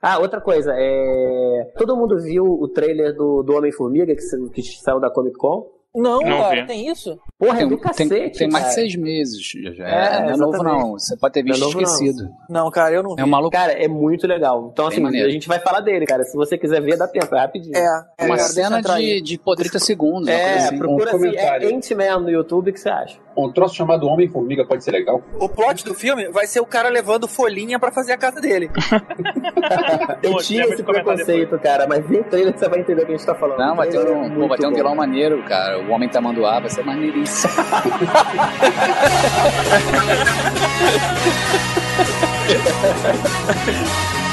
Ah, outra coisa, é... todo mundo viu o trailer do, do Homem-Formiga que, que saiu da Comic Con? Não, Não cara, vi. tem isso? Porra, é Tem, do tem, cacete, tem mais de seis meses. Já, já. É, não é novo, não. Você pode ter visto Não é novo, não. esquecido. Não, cara, eu não vi. É um maluco. Cara, é muito legal. Então, Bem assim, maneiro. a gente vai falar dele, cara. Se você quiser ver, dá tempo, é rapidinho. É, É uma cena de, de pô, 30 segundos. É, assim. procura Um assim, é. Ant-Man no YouTube, o que você acha? Um troço chamado Homem-Formiga pode ser legal? O plot do filme vai ser o cara levando folhinha pra fazer a casa dele. Eu tinha esse preconceito, cara, mas vem o trailer que você vai entender o que a gente tá falando. Não, vai ter um, é pô, vai ter um vilão maneiro, cara. O Homem Tamanduá vai ser maneiríssimo.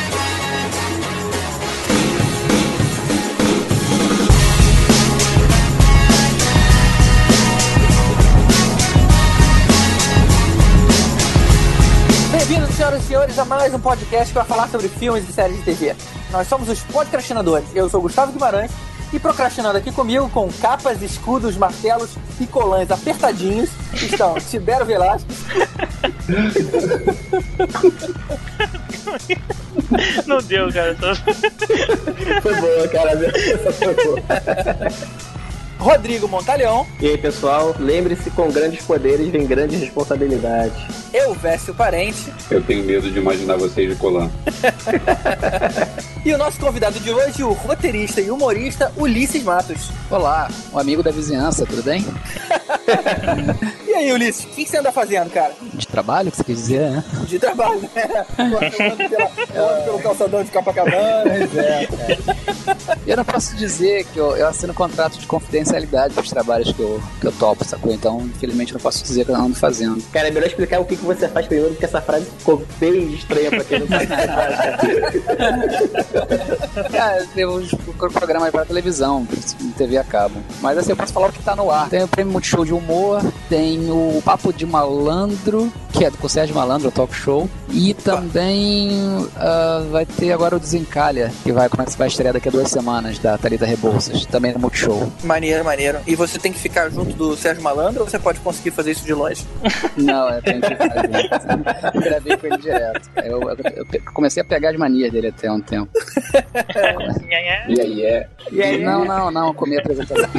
senhoras e senhores, a mais um podcast que vai falar sobre filmes e séries de TV. Nós somos os podcastinadores. Eu sou o Gustavo Guimarães e procrastinando aqui comigo com capas, escudos, martelos e colãs apertadinhos estão Tibero Velasquez, Não deu, cara. Foi boa, cara. Essa foi boa. Rodrigo Montalhão, E aí, pessoal, lembre-se, com grandes poderes vem grandes responsabilidades. eu, Vécio Parente Eu tenho medo de imaginar vocês de colã. e o nosso convidado de hoje, o roteirista e humorista Ulisses Matos. Olá, um amigo da vizinhança, tudo bem? E aí, Ulisses, o que você anda fazendo, cara? De trabalho, que você quer dizer, né? De trabalho, né? Eu ando, pela- eu ando pelo calçadão de Copacabana. é, Eu não posso dizer que eu, eu assino contrato de confidencialidade para os trabalhos que eu, que eu topo, sacou? Então, infelizmente, eu não posso dizer que eu ando fazendo. Cara, é melhor explicar o que, que você faz primeiro, porque essa frase ficou bem estranha pra quem não sabe cara. Tem uns programas para televisão, TV a cabo. Mas assim, eu posso falar o que tá no ar. Tem o Prêmio Multishow de Humor, tem o Papo de Malandro, que é do Sérgio Malandro, o talk show. E também ah, vai ter agora o Desencalha, que vai, como é que vai estrear daqui a duas semanas, da Thalita Rebouças, também no Multishow. Maneiro, maneiro. E você tem que ficar junto do Sérgio Malandro ou você pode conseguir fazer isso de longe? Não, eu tenho que fazer. Eu Gravei com ele direto. Eu, eu- eu comecei a pegar as manias dele até um tempo. E aí é. E aí, Não, não, não, comi a apresentação.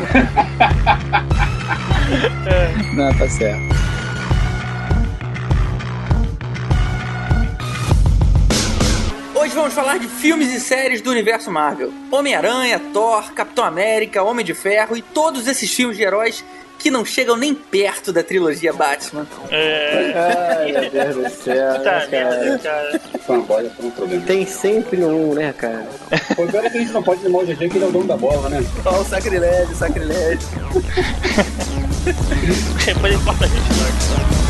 Não, tá certo. Hoje vamos falar de filmes e séries do universo Marvel. Homem-Aranha, Thor, Capitão América, Homem de Ferro e todos esses filmes de heróis que não chegam nem perto da trilogia Batman. É. Ai, meu Deus do céu, Tá né, cara. merda, cara. Fanboy é um problema. Tem sempre um, né, cara? O pior é que a gente não pode limar o GG que ele é o dono da bola, né? Ó, o sacrilégio, sacrilégio. Depois ele corta a gente. né?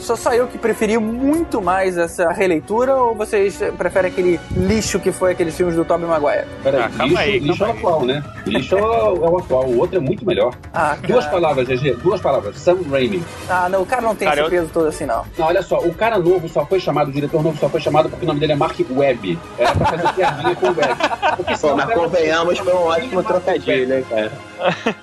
Só só eu que preferi muito mais essa releitura ou vocês preferem aquele lixo que foi aqueles filmes do Tobey Maguire? Peraí, Ah, calma lixo, aí, lixo é o atual, né? Lixo é o, é o atual, o outro é muito melhor. Ah, Duas palavras, GG, duas palavras. Sam Raimi. Ah, não, o cara não tem Cara, esse eu- peso todo assim, não. Não, olha só, o cara novo só foi chamado, o diretor novo só foi chamado porque o nome dele é Mark Webb. Era pra fazer piadinha com o Webb. Porque Pô, mas convenhamos, foi um ótimo trocadilho, né, cara?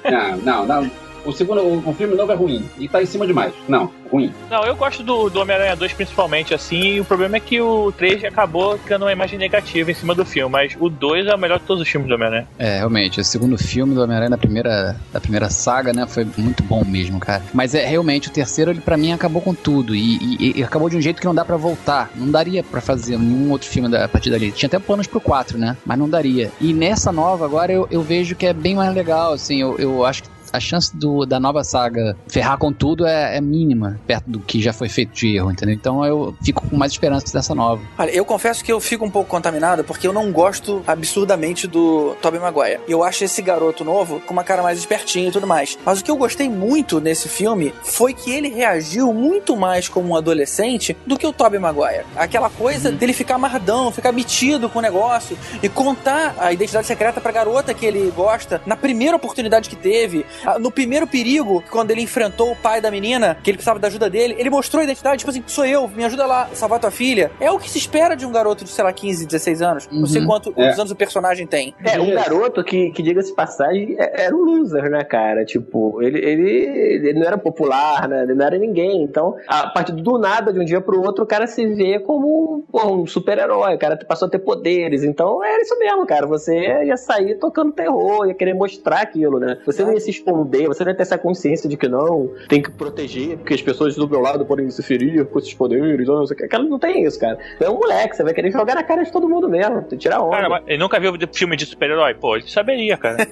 Não, não, não. O segundo, o, o filme novo é ruim. E tá em cima demais. Não, ruim. Não, eu gosto do, do Homem-Aranha 2 principalmente, assim, e o problema é que o 3 acabou ficando uma imagem negativa em cima do filme, mas o 2 é o melhor de todos os filmes do Homem-Aranha. É, realmente, o segundo filme do Homem-Aranha da primeira, da primeira saga, né, foi muito bom mesmo, cara. Mas é realmente, o terceiro, ele pra mim acabou com tudo. E, e- e acabou de um jeito que não dá pra voltar. Não daria pra fazer nenhum outro filme da, a partir dali. Tinha até planos pro 4, né? Mas não daria. E nessa nova agora eu, eu vejo que é bem mais legal, assim. Eu, eu acho que a chance do, da nova saga ferrar com tudo é, é mínima, perto do que já foi feito de erro, entendeu? Então eu fico com mais esperança dessa nova. Olha, eu confesso que eu fico um pouco contaminado porque eu não gosto absurdamente do Tobey Maguire. Eu acho esse garoto novo com uma cara mais espertinha e tudo mais. Mas o que eu gostei muito nesse filme foi que ele reagiu muito mais como um adolescente do que o Tobey Maguire. Aquela coisa dele ficar mardão, ficar metido com o negócio e contar a identidade secreta pra garota que ele gosta na primeira oportunidade que teve, no primeiro perigo, quando ele enfrentou o pai da menina, que ele precisava da ajuda dele, ele mostrou a identidade, tipo assim, sou eu, me ajuda lá, salvar tua filha. É o que se espera de um garoto de, sei lá, 15, 16 anos. Não sei Uhum. quanto, É. quantos anos o personagem tem. É, um garoto que, que diga-se de passagem, é- era um loser, né, cara? Tipo, ele, ele, ele não era popular, né? Ele não era ninguém. Então, a partir do nada, de um dia pro outro, o cara se vê como pô, um super-herói. O cara passou a ter poderes. Então, era isso mesmo, cara. Você ia sair tocando terror, ia querer mostrar aquilo, né? Você não ia se esconder, você ia ter essa consciência de que não, tem que proteger, porque as pessoas do meu lado podem se ferir com esses poderes. Não, sei o que. Cara, não tem isso, cara. É um moleque, você vai querer jogar na cara de todo mundo mesmo. Tirar onda. Cara, mas ele nunca viu filme de super-herói? Pô, ele saberia, cara.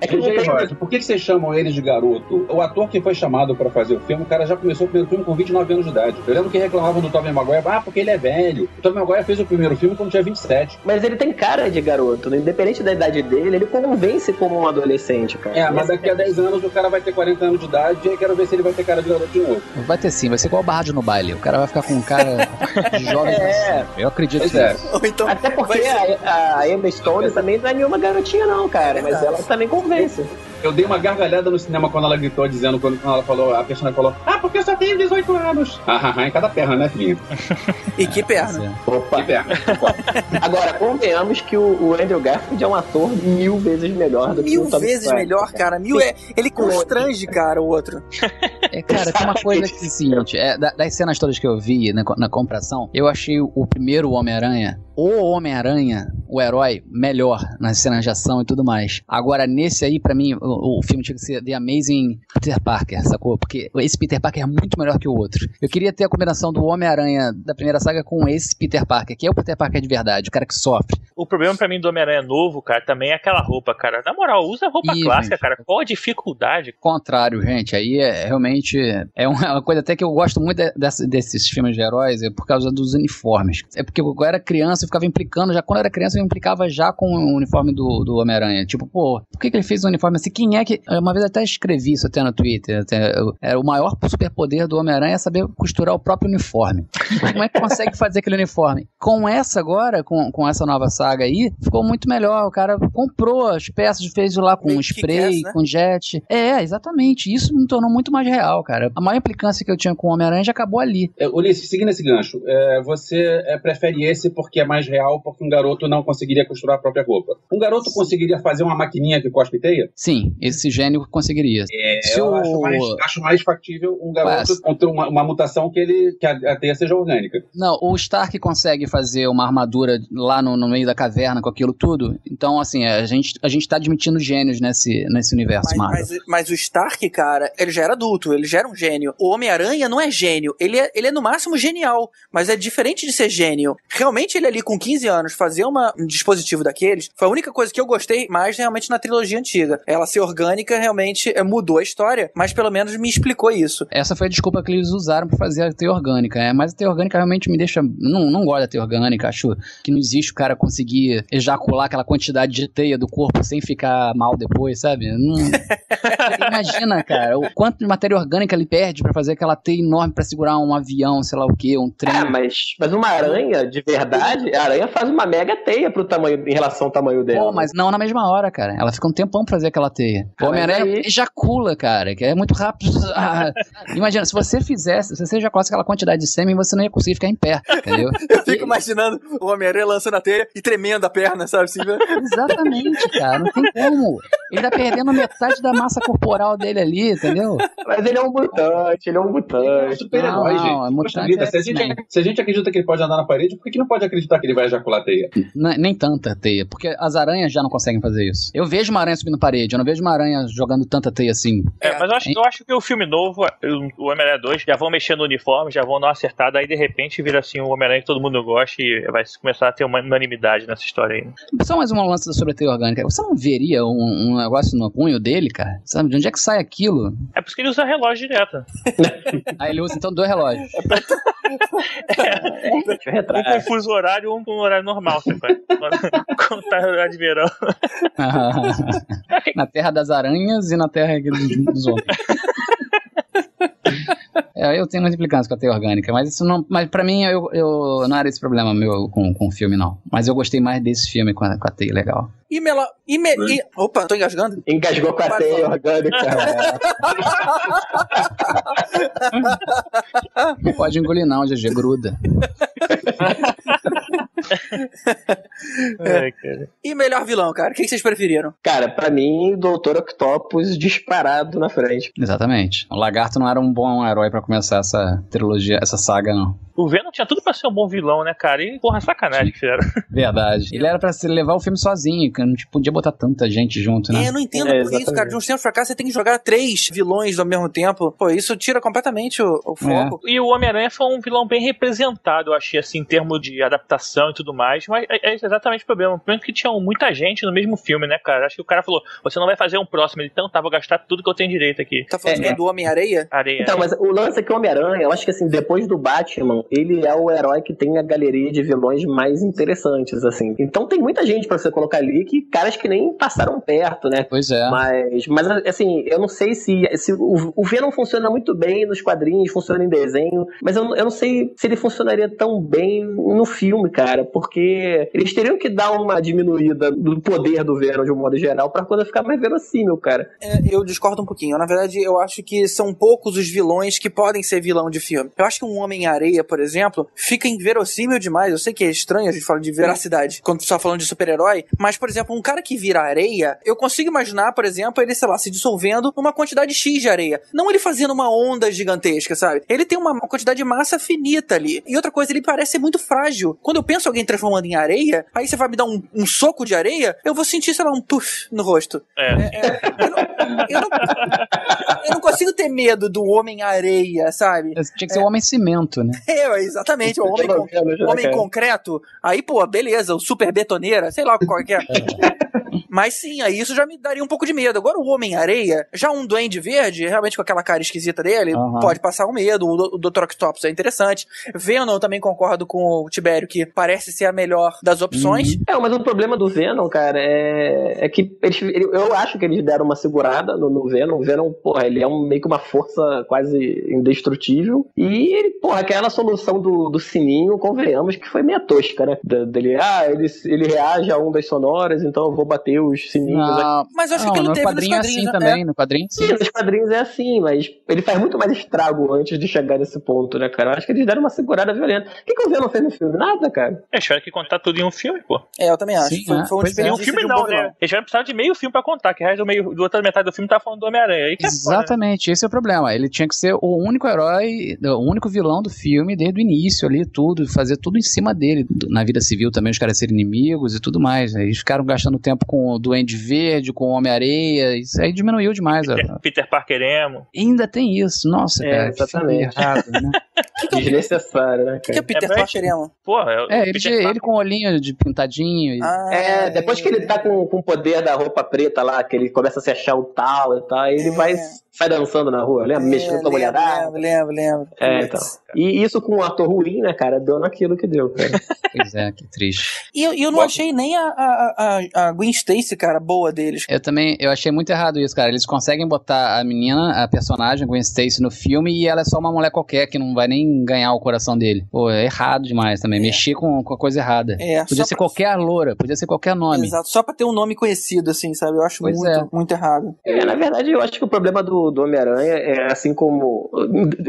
é que tem por que que vocês chamam ele de garoto? O ator que foi chamado pra fazer o filme, o cara já começou o primeiro filme com 29 anos de idade. Eu lembro que reclamavam do Tobey Maguire, ah, porque ele é velho. O Tobey Maguire fez o primeiro filme quando tinha 27. Mas ele tem cara de garoto, né? independente da idade dele, ele convence como um adolescente, cara. É, mas daqui a 10 anos o cara vai ter 40 anos de idade e aí quero ver se ele vai ter cara de garoto de novo. Vai ter sim, vai ser igual o Barra no baile. O cara vai ficar com um cara de jovem. É. Eu acredito Pois nisso. é. Então, Até porque ser- a, a Emma Stone também não é nenhuma garotinha, não, cara. É mas ela também convence. Eu dei uma gargalhada no cinema quando ela gritou, dizendo, quando, quando ela falou, a personagem falou, ah, porque eu só tenho 18 anos. Ah, ah, ah, em cada perna, né, filhinho? E que perna. Opa. Que perna. Agora, convenhamos que o, o Andrew Garfield é um ator mil vezes melhor do que Mil o Tom vezes Cruise. melhor, cara. Mil é. Ele constrange, cara, o outro. É, cara, tem uma coisa que é o seguinte: é, da- das cenas todas que eu vi na, na comparação, eu achei o, o primeiro Homem-Aranha, o Homem-Aranha, o herói, melhor nas cenas de ação e tudo mais. Agora, nesse aí, pra mim, o, filme tinha que ser The Amazing Peter Parker, sacou? Porque esse Peter Parker é muito melhor que o outro. Eu queria ter a combinação do Homem-Aranha da primeira saga com esse Peter Parker, que é o Peter Parker de verdade, o cara que sofre. O problema pra mim do Homem-Aranha novo, cara, também é aquela roupa, cara. Na moral, usa roupa Ih, clássica, gente. cara. Qual a dificuldade? contrário, gente. Aí é realmente é uma coisa até que eu gosto muito de- desses filmes de heróis, é por causa dos uniformes. É porque eu era criança, eu ficava implicando, já quando eu era criança, eu implicava já com o uniforme do, do Homem-Aranha. Tipo, pô, por que, que ele fez um uniforme assim? Quem é que. Uma vez eu até escrevi isso até no Twitter. Até, é, o maior superpoder do Homem-Aranha é saber costurar o próprio uniforme. Como é que consegue fazer aquele uniforme? Com essa agora, com, com essa nova saga aí, ficou muito melhor. O cara comprou as peças, fez lá com Meio spray, Kick-Ass, né? com jet. É, exatamente. Isso me tornou muito mais real, cara. A maior implicância que eu tinha com o Homem-Aranha já acabou ali. É, Ulisses, seguindo esse gancho, é, você é, prefere esse porque é mais real, porque um garoto não conseguiria costurar a própria roupa. Um garoto conseguiria fazer uma maquininha que cospe teia? Sim, esse gênio conseguiria. Se eu o- acho mais, acho mais factível um garoto Mas- contra uma, uma mutação que, ele, que a, a teia seja orgânica. Não, o Stark consegue fazer uma armadura lá no, no meio da caverna com aquilo tudo. Então, assim, a gente, a gente tá admitindo gênios nesse, nesse universo Mas, Marvel. mas, mas o Stark, cara, ele já era adulto, ele já era um gênio. O Homem-Aranha não é gênio, ele é, ele é no máximo genial, mas é diferente de ser gênio. Realmente ele ali com 15 anos fazer uma, um dispositivo daqueles foi a única coisa que eu gostei mais realmente na trilogia antiga. Ela ser orgânica realmente é, mudou a história, mas pelo menos me explicou isso. Essa foi a desculpa que eles usaram pra fazer a teia orgânica, é. Mas a teia orgânica realmente me deixa. Não, não gosto da teia orgânica, acho que não existe o cara conseguir ejacular aquela quantidade de teia do corpo sem ficar mal depois, sabe? Não... Imagina, cara, o quanto de matéria orgânica ele perde pra fazer aquela teia enorme pra segurar um avião, sei lá o que, um trem. Ah, mas, mas uma aranha, de verdade, a aranha faz uma mega teia pro tamanho, em relação ao tamanho dela. Pô, mas não na mesma hora, cara. Ela fica um tempão pra fazer aquela teia. O Homem-Aranha aí- ejacula, cara, que é muito rápido. Ah, imagina, se você fizesse, se você ejaculasse aquela quantidade de sêmen, você não ia conseguir ficar em pé, entendeu? Eu fico imaginando o Homem-Aranha lançando a teia e tremendo a perna, sabe? Assim, né? Exatamente, cara. Não tem como. Ele tá perdendo metade da massa corporal dele ali, entendeu? Mas ele é um mutante, ele é um É um mutante. super-herói, Não, gente. não, é mutante vida, é se, a gente, se a gente acredita que ele pode andar na parede, por que, que não pode acreditar que ele vai ejacular teia? N- nem tanta teia, porque as aranhas já não conseguem fazer isso. Eu vejo uma aranha subindo parede, eu não vejo uma aranha jogando tanta teia assim. É, mas eu acho, eu acho que o filme novo, o Homem-Aranha 2, já vão mexer no uniforme, já vão dar uma acertada, aí de repente vira assim o Homem-Aranha que todo mundo gosta e vai começar a ter uma unanimidade nessa história aí. né? Só mais um lance sobre a teia orgânica. Você não veria um, um negócio no punho dele, cara. Sabe, de onde é que sai aquilo? É por isso que ele usa relógio direto. Aí ele usa então dois relógios. Deixa eu Um retrar. com fuso horário e um com horário normal, sabe? Quando, quando tá horário de verão. na terra das aranhas e na terra dos, dos homens. É, eu tenho muita implicância com a teia orgânica, mas isso não. Mas pra mim, eu, eu não era esse problema meu com, com o filme, não. Mas eu gostei mais desse filme com a, com a teia legal. E mela... E me... e... Opa, tô engasgando? Engasgou com a teia orgânica. Não pode engolir, não, GG, gruda. É, cara. E melhor vilão, cara? O que que vocês preferiram? Cara, pra mim, Doutor Octopus disparado na frente. Exatamente. O lagarto não era um bom herói pra começar essa trilogia, essa saga, não. O Venom tinha tudo pra ser um bom vilão, né, cara? E, porra, sacanagem que fizeram. Verdade. Ele era pra se levar o filme sozinho, que não podia botar tanta gente junto, É, né? eu não entendo É, por isso, cara. De uns tempos pra cá, você tem que jogar três vilões ao mesmo tempo. Pô, isso tira completamente o, o foco. E o Homem-Aranha foi um vilão bem representado, eu achei, assim, em termos de adaptação e tudo mais. Mas é, é exatamente o problema. O problema é que tinha muita gente no mesmo filme, né, cara? Acho que o cara falou: você não vai fazer um próximo. Ele, então tá, vou gastar tudo que eu tenho direito aqui. Tá falando É, é. do Homem-Areia? Areia. Então, mas o lance é que o Homem-Aranha, eu acho que assim, depois do Batman, ele é o herói que tem a galeria de vilões mais interessantes, assim. Então tem muita gente pra você colocar ali que caras que nem passaram perto, né? Pois é. Mas, mas assim, eu não sei se, se o, o Venom funciona muito bem nos quadrinhos, funciona em desenho, mas eu, não- eu não sei se ele funcionaria tão bem no filme, cara, porque eles teriam que dar uma diminuída do poder do Venom de um modo geral pra coisa ficar mais verossímil, cara. É, eu discordo um pouquinho. Na verdade, eu acho que são poucos os vilões que podem ser vilão de filme. Eu acho que um Homem-Areia, por exemplo, fica inverossímil demais. Eu sei que é estranho a gente falar de veracidade quando você tá falando de super-herói, mas, por exemplo, um cara que vira areia, eu consigo imaginar, por exemplo, ele, sei lá, se dissolvendo numa quantidade X de areia. Não ele fazendo uma onda gigantesca, sabe? Ele tem uma, uma quantidade de massa finita ali. E outra coisa, ele parece ser muito frágil. Quando eu penso em alguém transformando em areia, aí você vai me dar um, um soco de areia, eu vou sentir, sei lá, um puff no rosto. É. Eu não, eu não- eu não consigo ter medo do Homem-Areia, sabe? Tinha que ser o homem cimento, né? É, exatamente, o homem, con- homem concreto. Aí, pô, beleza, o super betoneira, sei lá qual que é. Mas sim, aí isso já me daria um pouco de medo. Agora o Homem-Areia, já um Duende Verde, realmente com aquela cara esquisita dele, Aham. pode passar um medo. O, do- o Dr. Octopus é interessante. Venom, eu também concordo com o Tibério, que parece ser a melhor das opções. É, mas o problema do Venom, cara, é, é que eles, ele- eu acho que eles deram uma segurada no, no Venom. O Venom, porra, ele é um, meio que uma força quase indestrutível. E ele, porra, aquela solução do, do sininho, convenhamos que foi meio tosca, né? Da- Dele, ah, ele, ele reage a ondas sonoras, então eu vou bater os sininhos. Não, Mas eu acho não, que ele no teve nos quadrinho é quadrinhos. assim né? também, no quadrinho sim. Sim, nos quadrinhos é assim, mas ele faz muito mais estrago antes de chegar nesse ponto, né, cara? Eu acho que eles deram uma segurada violenta. O que, que o Venom fez no filme? Nada, cara. Eles tiveram que contar tudo em um filme, pô. É, eu também acho. Sim, foi, é, foi um pois é. Um filme de um não, né? Eles tiveram precisar de meio filme pra contar, que o resto do meio, do outra metade do filme tá falando do Homem-Aranha. É foda, né? Exatamente, esse é o problema. Ele tinha que ser o único herói, o único vilão do filme desde o início ali, tudo, fazer tudo em cima dele. Na vida civil também os caras serem inimigos e tudo mais. Eles ficaram gastando tempo com o Duende Verde, com o Homem-Areia, isso aí diminuiu demais. Peter, Peter Parker emo. Ainda tem isso, nossa, É, cara, exatamente. errado, né? Desnecessário, né, O que é cara? Peter É, Parker, Emo? Porra, É, o ele, Peter ele com o olhinho de pintadinho. e- Ah, É, depois que ele tá com, com o poder da roupa preta lá, que ele começa a se achar o tal e tal, aí ele É. vai sai dançando na rua, lembra? Mexendo com a mulherada. lembro, lembro, lembro. É, então. E isso com um ator ruim, né, cara? Deu naquilo que deu, cara. Pois é, que triste. E eu, eu não achei nem a, a, a, a Gwen Stacy, cara, boa deles. Eu também, eu achei muito errado isso, cara. Eles conseguem botar a menina, a personagem, Gwen Stacy, no filme e ela é só uma mulher qualquer que não vai nem ganhar o coração dele. Pô, é errado demais também. É. Mexer com, com a coisa errada. É, Podia ser pra- qualquer loura, podia ser qualquer nome. Exato, só pra ter um nome conhecido, assim, sabe? Eu acho Pois muito, é. muito errado. É, na verdade, eu acho que o problema do, do Homem-Aranha é assim como,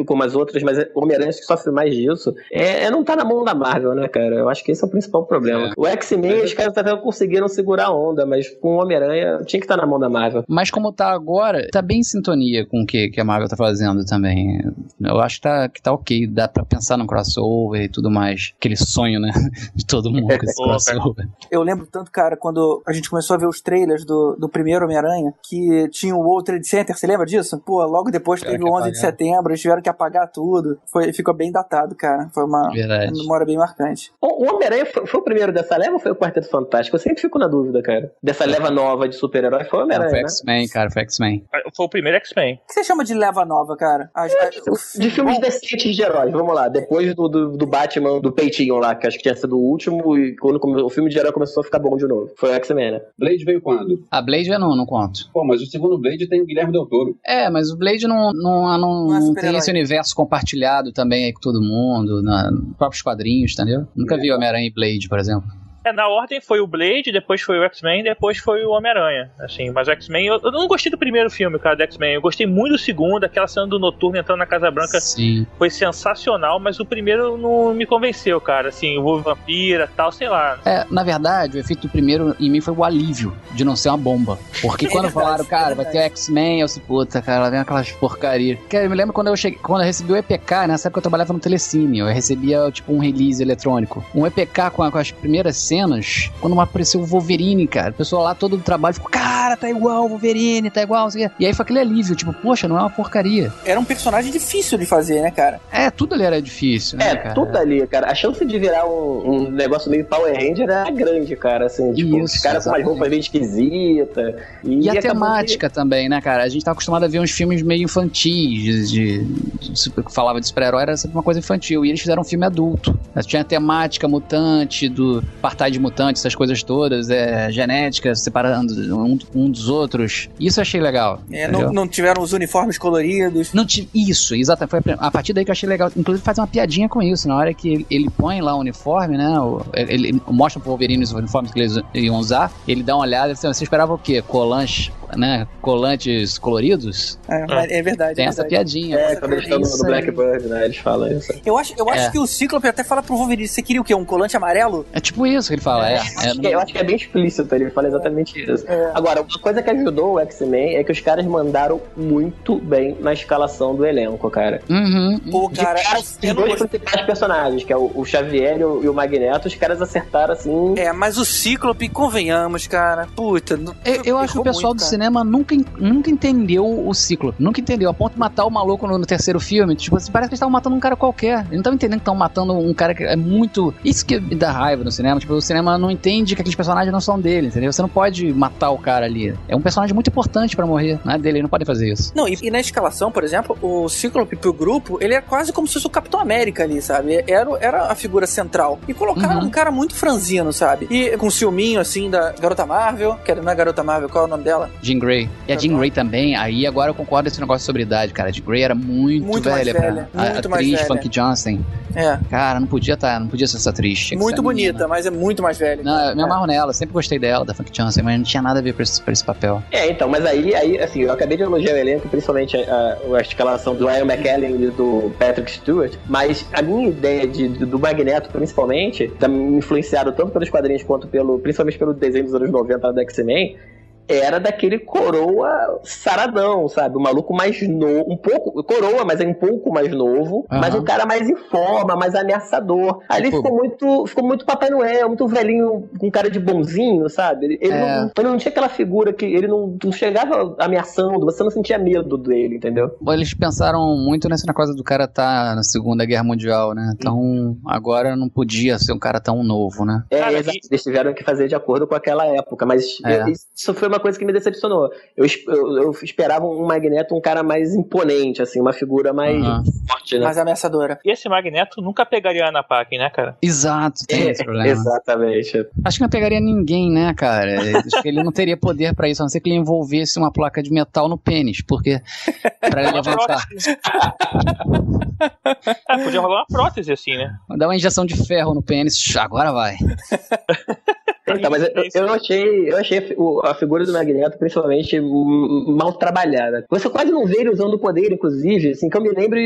como as outras, mas o Homem-Aranha acho que sofre mais disso. É, é não tá na mão da Marvel, né, cara? Eu acho que esse é o principal problema. É. O X-Men, os caras até conseguiram segurar a onda, mas com o Homem-Aranha tinha que estar na mão da Marvel. Mas como tá agora, tá bem em sintonia com o que, que a Marvel tá fazendo também. Eu acho que tá, que tá ok, dá pra pensar no crossover e tudo mais. Aquele sonho, né, de todo mundo com esse crossover. Eu lembro tanto, cara, quando a gente começou a ver os trailers do, do primeiro Homem-Aranha, que tinha o World Trade Center, você lembra disso? Disso? Pô, logo depois Tiveram teve o que 11 de setembro, eles tiveram que apagar tudo. Foi, ficou bem datado, cara. Foi uma, Verdade. uma memória bem marcante. O o Homem-Aranha foi, foi o primeiro dessa leva ou foi o Quarteto Fantástico? Eu sempre fico na dúvida, cara. Dessa leva nova de super-herói foi o Não, foi Homem-Aranha, né? X-Men, cara, foi X-Men. Foi o primeiro X-Men. O que você chama de leva nova, cara? As- a- o De filmes decentes de heróis, vamos lá. Depois do, do, do Batman, do Peitinho lá, que acho que tinha sido o último, e quando come- o filme de herói começou a ficar bom de novo. Foi o X-Men, né? Blade veio quando? A Blade eu não, não conto. Pô, mas o segundo Blade tem o Guilherme Del Toro. É, mas o Blade não, não, não, Não é não super-herói. tem esse universo compartilhado também aí com todo mundo, na, nos próprios quadrinhos, entendeu? Nunca vi Homem-Aranha e Blade, por exemplo. É, na ordem foi o Blade, depois foi o X-Men, depois foi o Homem-Aranha. Assim, mas o X-Men, eu, eu não gostei do primeiro filme, cara, do X-Men. Eu gostei muito do segundo, aquela cena do Noturno entrando na Casa Branca Sim. foi sensacional, mas o primeiro não me convenceu, cara. Assim, o vampira tal, sei lá. É, na verdade, o efeito do primeiro em mim foi o alívio de não ser uma bomba. Porque quando falaram, cara, vai ter X-Men, eu disse, puta, cara, vem aquelas porcaria. Cara, eu me lembro quando eu cheguei, quando eu recebi o EPK, nessa época eu trabalhava no Telecine, eu recebia tipo um release eletrônico. Um EPK com, a- com as primeiras cenas, quando apareceu o Wolverine, cara, o pessoal lá todo do trabalho ficou, cara, tá igual o Wolverine, tá igual, não sei o quê. E aí foi aquele alívio, tipo, poxa, não é uma porcaria. Era um personagem difícil de fazer, né, cara? É, tudo ali era difícil, né, É, cara? tudo ali, cara. A chance de virar um, um negócio meio Power Ranger era grande, cara. Assim, tipo, Isso, os caras com umas exatamente. roupas meio esquisitas. E a acabou temática também, né, cara? A gente tá acostumado a ver uns filmes meio infantis, de, de, que falava de super-herói, era sempre uma coisa infantil. E eles fizeram um filme adulto. Tinha a temática mutante, do apartheid mutante, essas coisas todas, é, genética, separando um, um dos outros. Isso eu achei legal. É, não, não tiveram os uniformes coloridos. Não tive isso, exatamente. Foi a a partir daí que eu achei legal. Inclusive, fazer uma piadinha com isso. Na hora que ele, ele põe lá o uniforme, né? o- ele, ele mostra pro Wolverine os uniformes que eles iam usar. Ele dá uma olhada e diz, você esperava o quê? Colantes, né? Colantes coloridos? É, mas é verdade. Tem é essa verdade. piadinha. É, quando eles estão no, aí. Blackbird, né? Eles falam isso. Eu acho, eu acho É. que o Cíclope até fala pro Wolverine, você queria o quê? Um colante amarelo? É tipo isso que ele fala. É, é, eu acho que é bem explícito, ele fala exatamente isso. É. Agora, uma coisa que ajudou o X-Men é que os caras mandaram muito bem na escalação do elenco, cara. Uhum. Pô, De cara, cara, os dois principais personagens, que é o, o Xavier e o, e o Magneto, os caras acertaram assim. É, mas o Cíclope, convenhamos, cara. Puta. não- Eu, eu acho que o pessoal muito, do cara. Cinema nunca, nunca entendeu o ciclo. Nunca entendeu. A ponto de matar o maluco no, no terceiro filme. Tipo assim, parece que eles estavam matando um cara qualquer. Eles não estavam entendendo que estavam matando um cara que é muito. Isso que me dá raiva no cinema. Tipo, o cinema não entende que aqueles personagens não são dele, entendeu? Você não pode matar o cara ali. É um personagem muito importante pra morrer. Não é dele, ele não pode fazer isso. Não, e, e na escalação, por exemplo, o Cíclope pro grupo, ele é quase como se fosse o Capitão América ali, sabe? Era, era a figura central. E colocaram Uhum. um cara muito franzino, sabe? E com ciúminho, assim, da Garota Marvel, que não é Garota Marvel, qual é o nome dela? Jean Grey. E a Jean Grey também, aí agora eu concordo com esse negócio sobre idade, cara. A Jean Grey era muito, Muito mais velha, velha, pra a muito mais atriz velha. Funk Johnson. É, Cara, não podia tá, não podia ser essa atriz. muito a menina. bonita, mas é muito mais velha. Não, eu me É. amarro nela, sempre gostei dela, da Funk Johnson, mas não tinha nada a ver pra esse, pra esse papel. É, então, mas aí, aí, assim, eu acabei de elogiar o elenco, principalmente a, a, a escalação do Ian McKellen e do Patrick Stewart, mas a minha ideia de, do Magneto, principalmente, tá me influenciado tanto pelos quadrinhos quanto pelo, principalmente pelo desenho dos anos 90 da X-Men, era daquele coroa saradão, sabe? O maluco mais novo, um pouco, coroa, mas é um pouco mais novo, Aham. mas um cara mais em forma, mais ameaçador. Ali Tipo- ficou muito, ficou muito Papai Noel, muito velhinho, com cara de bonzinho, sabe? Ele, ele É. não, ele não tinha aquela figura que ele não, não chegava ameaçando, você não sentia medo dele, entendeu? Eles pensaram muito nessa coisa do cara tá na Segunda Guerra Mundial, né? Então, agora não podia ser um cara tão novo, né? É, Cara, exato, e- eles tiveram que fazer de acordo com aquela época, mas É. eu- isso foi uma coisa que me decepcionou. Eu, eu- eu esperava um Magneto um cara mais imponente, assim, uma figura mais Aham. forte, né? Mais ameaçadora. E esse Magneto nunca pegaria a Ana Paquin, né, cara? Exato, tem esse problema. Exatamente. Acho que não pegaria ninguém, né, cara? Acho que ele não teria poder pra isso, a não ser que ele envolvesse uma placa de metal no pênis, porque pra ele levantar, é, podia rolar uma prótese assim, né? dar uma injeção de ferro no pênis, agora vai. Então, mas eu, eu achei, eu achei a figura do Magneto, principalmente, mal trabalhada. Você quase não vê ele usando o poder, inclusive, assim, que eu me lembro,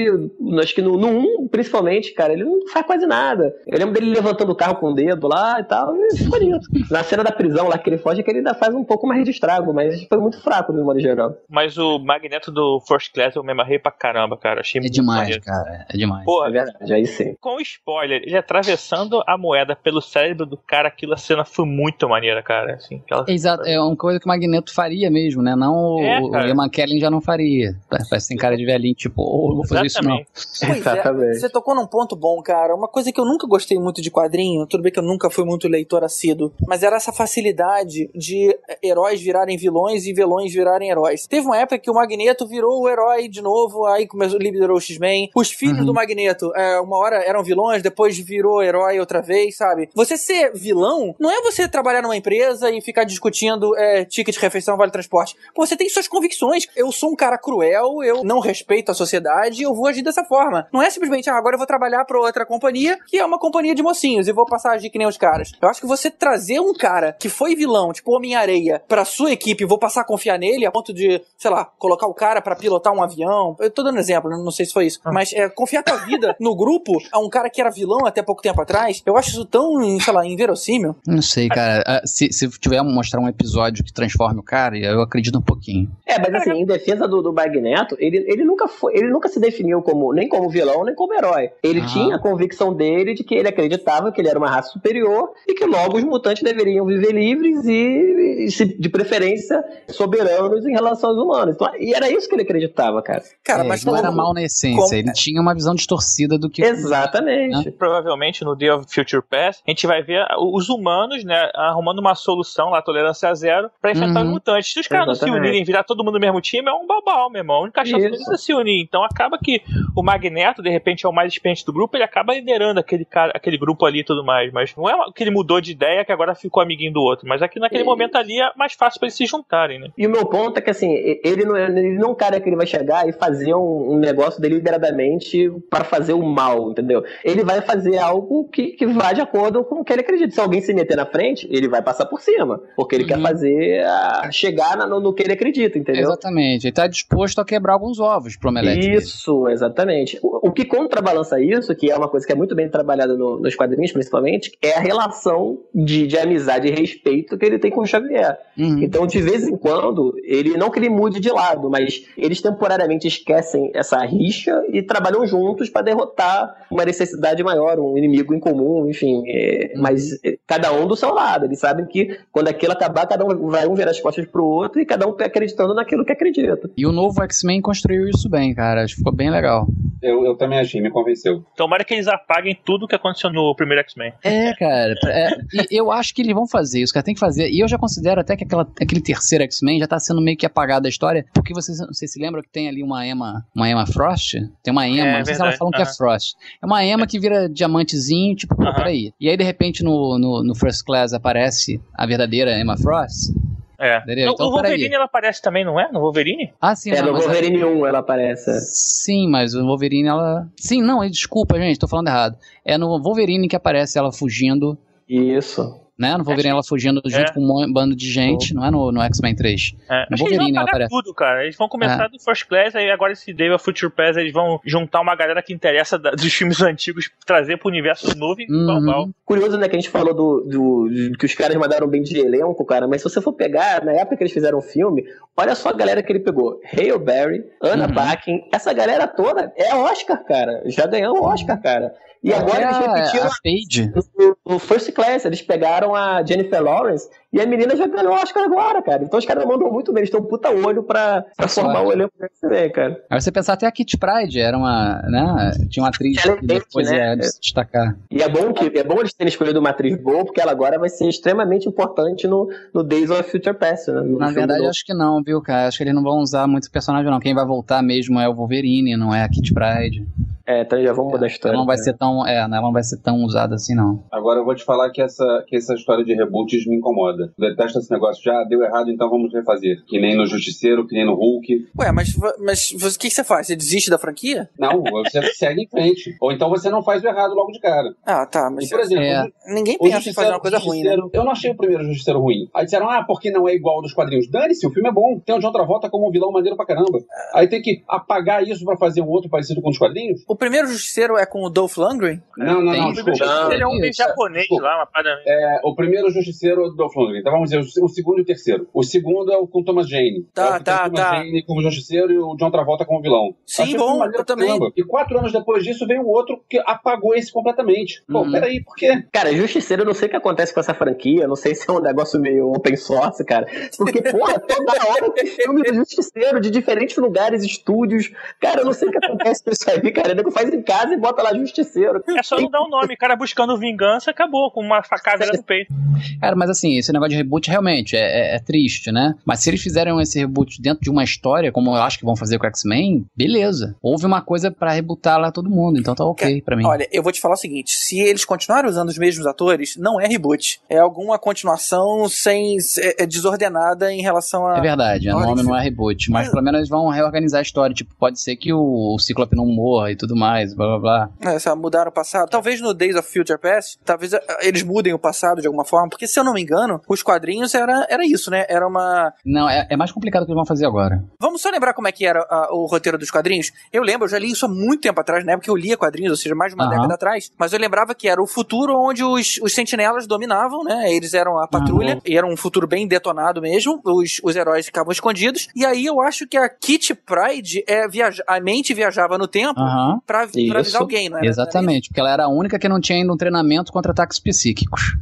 acho que no, no 1, principalmente, cara, ele não faz quase nada. Eu lembro dele levantando o carro com o dedo lá e tal, e ficou nisso. Na cena da prisão lá que ele foge, é que ele ainda faz um pouco mais de estrago, mas foi muito fraco de modo geral. Mas o Magneto do First Class eu me amarrei pra caramba, cara. Achei É muito demais, maneiro. cara, é demais. É Porra, verdade, aí sim. com spoiler, ele atravessando a moeda pelo cérebro do cara, aquilo a cena foi muito maneira, cara. Assim, ela... Exato, é uma coisa que o Magneto faria mesmo, né? Não É, o, o cara. Ian McKellen já não faria. Parece tem cara de velhinho, tipo, oh, vou fazer isso não. Exatamente. Pois é, Exatamente. você tocou num ponto bom, cara. Uma coisa que eu nunca gostei muito de quadrinho, tudo bem que eu nunca fui muito leitor assíduo, mas era essa facilidade de heróis virarem vilões e vilões virarem heróis. Teve uma época que o Magneto virou o herói de novo, aí começou, liberou o X-Men. Os filhos Uhum. do Magneto, é, uma hora eram vilões, depois virou herói outra vez, sabe? Você ser vilão não é você trabalhar numa empresa e ficar discutindo é, ticket de refeição, vale transporte. Pô, você tem suas convicções. Eu sou um cara cruel, eu não respeito a sociedade e eu vou agir dessa forma. Não é simplesmente, ah, agora eu vou trabalhar pra outra companhia, que é uma companhia de mocinhos, e vou passar a agir que nem os caras. Eu acho que você trazer um cara que foi vilão, tipo Homem-Areia, pra sua equipe e vou passar a confiar nele a ponto de, sei lá, colocar o cara pra pilotar um avião. Eu tô dando exemplo, não sei se foi isso. Mas é, confiar tua vida no grupo a um cara que era vilão até pouco tempo atrás, eu acho isso tão, sei lá, inverossímil. Não sei, cara. Ah, Se, se tiver mostrar um episódio que transforme o cara, eu acredito um pouquinho. É, mas assim, em defesa do, do Magneto, ele, ele nunca foi, ele nunca se definiu como nem como vilão, nem como herói. Ele Ah. tinha a convicção dele de que ele acreditava que ele era uma raça superior e que logo os mutantes deveriam viver livres e, e de preferência soberanos em relação aos humanos. Então, e era isso que ele acreditava, cara. Cara, É, mas não era mal na essência, como- ele tinha uma visão distorcida do que. Exatamente. Provavelmente no Day of Future Past, a gente vai ver os humanos, né, arrumando uma solução lá, tolerância zero, pra enfrentar Uhum. os mutantes. Se os caras não se unirem e virar todo mundo no mesmo time, é um babau, meu irmão. A única chance deles é se unir. Então acaba que o Magneto, de repente, é o mais experiente do grupo, ele acaba liderando aquele, cara, aquele grupo ali e tudo mais. Mas não é que ele mudou de ideia que agora ficou amiguinho do outro. Mas é que naquele Isso. momento ali é mais fácil pra eles se juntarem, né? E o meu ponto é que assim, ele não, é- ele não é um cara que ele vai chegar e fazer um, um negócio deliberadamente para fazer o mal, entendeu? Ele vai fazer algo que, que vá de acordo com o que ele acredita. Se alguém se meter na frente, ele vai passar por cima, porque ele quer Uhum. fazer a, chegar no, no que ele acredita, entendeu? Exatamente. Ele tá disposto a quebrar alguns ovos pro Omelete. Isso, exatamente. O, o que contrabalança isso, que é uma coisa que é muito bem trabalhada no- nos quadrinhos, principalmente, é a relação de, de amizade e respeito que ele tem com o Xavier. Uhum. Então, de vez em quando, ele não que ele mude de lado, mas eles temporariamente esquecem essa rixa e trabalham juntos para derrotar uma necessidade maior, um inimigo em comum, enfim. é, mas é, cada um do seu lado. Eles sabem que quando aquilo acabar, cada um vai um virar as costas pro outro e cada um acreditando naquilo que acredita. E o novo X-Men construiu isso bem, cara. Acho que ficou bem legal. Eu, eu também achei, me convenceu. Tomara que eles apaguem tudo que aconteceu no primeiro X-Men. É, cara. é, e eu acho que eles vão fazer isso, cara. Tem que fazer. E eu já considero até que aquela, aquele terceiro X-Men já tá sendo meio que apagado da história. Porque vocês, vocês se lembram que tem ali uma Emma, uma Emma Frost? Tem uma Emma, É, não sei se elas falam que é. Frost. É uma Emma que vira diamantezinho, tipo, Aham. peraí. E aí, de repente, no, no, no First Class aparece a verdadeira Emma Frost. É. Entendeu? No, Então, o Wolverine ela aparece também, não é? No Wolverine? Ah, sim, É, não, no Wolverine 1 ela aparece. Sim, mas o Wolverine, ela. Sim, não, desculpa, gente, tô falando errado. É no Wolverine que aparece ela fugindo, Isso. Né? No Wolverine ela fugindo junto É. com um bando de gente, não é no, no X-Men 3. É. No Acho que eles vão Wolverine ela apagar aparece. tudo, cara. Eles vão começar do First Class, aí agora esse Day of Future Pass, eles vão juntar uma galera que interessa da- dos filmes antigos, trazer pro universo novo e Uhum. pau, pau. Curioso, né, que a gente falou do, do- que os caras mandaram bem de elenco, cara, mas se você for pegar, na época que eles fizeram o filme, olha só a galera que ele pegou. Hale Berry, Anna Uhum. Essa galera toda é Oscar, cara. Já ganhou o Oscar, cara. E agora Até eles a, repetiram a no, no First Class, eles pegaram a Jennifer Lawrence e a menina já ganhou Oscar agora, cara. Então os caras mandam muito bem, eles estão um puta olho pra, pra formar o elenco do X-Men, cara. Aí você pensar até a Kit Pride, era uma, né, tinha uma atriz que depois né? ia se destacar. E é bom, que, é bom eles terem escolhido uma atriz boa, porque ela agora vai ser extremamente importante no, no Days of Future Past, né? No Na verdade, novo. acho que não, viu, cara? Acho que eles não vão usar muito personagem, não. Quem vai voltar mesmo é o Wolverine, não é a Kit Pride. É, então já vamos mudar a Ela história. não vai né? ser tão, é, ela não vai ser tão usada assim, não. Agora eu vou te falar que essa, que essa história de reboots me incomoda. Eu detesto esse negócio. Já deu errado, então vamos refazer. Que nem no Justiceiro, que nem no Hulk. Ué, mas, mas o que, que você faz? Você desiste da franquia? Não, você segue em frente. Ou então você não faz o errado logo de cara. Ah, tá, mas E, por exemplo, É. ninguém pensa em fazer uma coisa ruim, né? Justiceiro- Eu não achei o primeiro Justiceiro ruim. Aí disseram, ah, porque não é igual dos quadrinhos. Dane-se, o filme é bom. Tem o John Travolta como um vilão maneiro pra caramba. Aí tem que apagar isso pra fazer um outro parecido com os quadrinhos? O primeiro Justiceiro é com o Dolph Lundgren? Não, não, Tem não, desculpa. Não, Ele é um isso. japonês Desculpa. lá, uma parada. É, o primeiro Justiceiro do Lundgren. Então vamos dizer, o o segundo e o terceiro. O segundo é o com Thomas Jane. Tá, é o tá, o Thomas tá. Jane como Justiceiro e o John Travolta como vilão. Sim, Achei bom, eu também. caramba. E quatro anos depois disso veio o outro que apagou esse completamente. Pô, Uhum. peraí, por quê? Cara, Justiceiro, eu não sei o que acontece com essa franquia, não sei se é um negócio meio open source, cara. Porque, porra, toda hora tem filme do Justiceiro de diferentes lugares, estúdios. Cara, eu não sei o que acontece com isso aí, cara. Nego faz em casa e bota lá Justiceiro. É só não dar um nome. O cara buscando vingança, acabou com uma facada no peito. Cara, mas assim, esse negócio de reboot realmente é, é- é triste, né? Mas se eles fizerem esse reboot dentro de uma história, como eu acho que vão fazer com o X-Men, beleza. Houve uma coisa pra rebootar lá todo mundo, então tá ok pra mim. Olha, eu vou te falar o seguinte: se eles continuarem usando os mesmos atores, não é reboot. É alguma continuação sem. é, é desordenada em relação a. É verdade, o Olha, nome não é reboot, mas pelo menos eles vão reorganizar a história. Tipo, pode ser que o, o Ciclope não morra e tudo mais, blá blá blá. É, mudaram o passado. Talvez no Days of Future Past, talvez ah, eles mudem o passado de alguma forma, porque se eu não me engano, os quadrinhos era, era isso, né? Era uma. Não, é, é mais complicado o que eles vão fazer agora. Vamos só lembrar como é que era ah, o roteiro dos quadrinhos? Eu lembro, eu já li isso há muito tempo atrás, na época que eu lia quadrinhos, ou seja, mais de uma década atrás, mas eu lembrava que era o futuro onde os, os sentinelas dominavam, né? Eles eram a patrulha, e era um futuro bem detonado mesmo, os, os heróis ficavam escondidos, e aí eu acho que a Kitty Pride é viaja a mente viajava no tempo Aham, pra, pra avisar alguém, não era? exatamente, porque ela era a única que não tinha ainda um treinamento contra ataques psíquicos.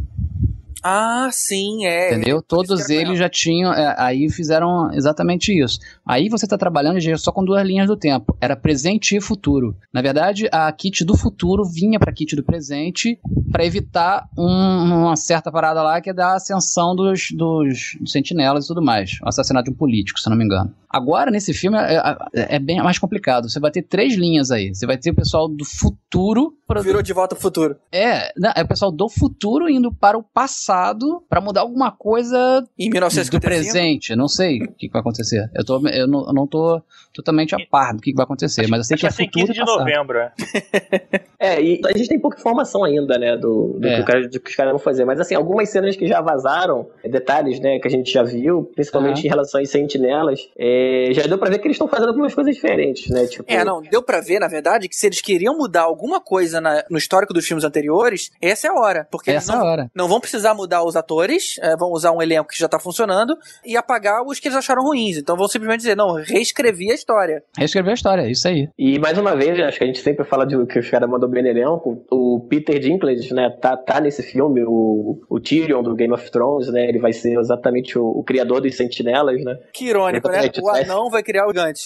Ah, sim, é. Entendeu? Todos eles já tinham. é, aí fizeram exatamente isso. Aí você está trabalhando só com duas linhas do tempo. Era presente e futuro. Na verdade, a kit do futuro vinha para a kit do presente para evitar um- uma certa parada lá que é da ascensão dos, dos sentinelas e tudo mais. O assassinato de um político, se não me engano. Agora, nesse filme, é, é- é bem mais complicado. Você vai ter três linhas aí. Você vai ter o pessoal do futuro. Pra- Virou de volta pro futuro. É, não, é o pessoal do futuro indo para o passado para mudar alguma coisa Em do 1955. presente, não sei o que, que vai acontecer. Eu, tô, eu, não, eu não tô totalmente a par do que, que vai acontecer, mas eu sei Acho que é que vai ser futuro 15 e de passado. novembro. é. É, e a gente tem pouca informação ainda, né, do, do É. que, o cara- do que os caras vão fazer. Mas, assim, algumas cenas que já vazaram, é, detalhes, né, que a gente já viu, principalmente Aham. em relação às sentinelas, é, já deu pra ver que eles estão fazendo algumas coisas diferentes, né? Tipo, É, não, deu pra ver, na verdade, que se eles queriam mudar alguma coisa na- no histórico dos filmes anteriores, essa é a hora. Porque eles Essa é não, a hora. não vão precisar mudar os atores, é, vão usar um elenco que já tá funcionando e apagar os que eles acharam ruins. Então vão simplesmente dizer, não, reescrevi a história. Reescrever a história, é isso aí. E mais uma vez, acho que a gente sempre fala de que os caras mandam bem no elenco. O Peter Dinklage, né, tá, tá nesse filme, o, o Tyrion do Game of Thrones, né? Ele vai ser exatamente o, o criador dos sentinelas, né? Que irônico, né? O né? anão vai criar o gigante.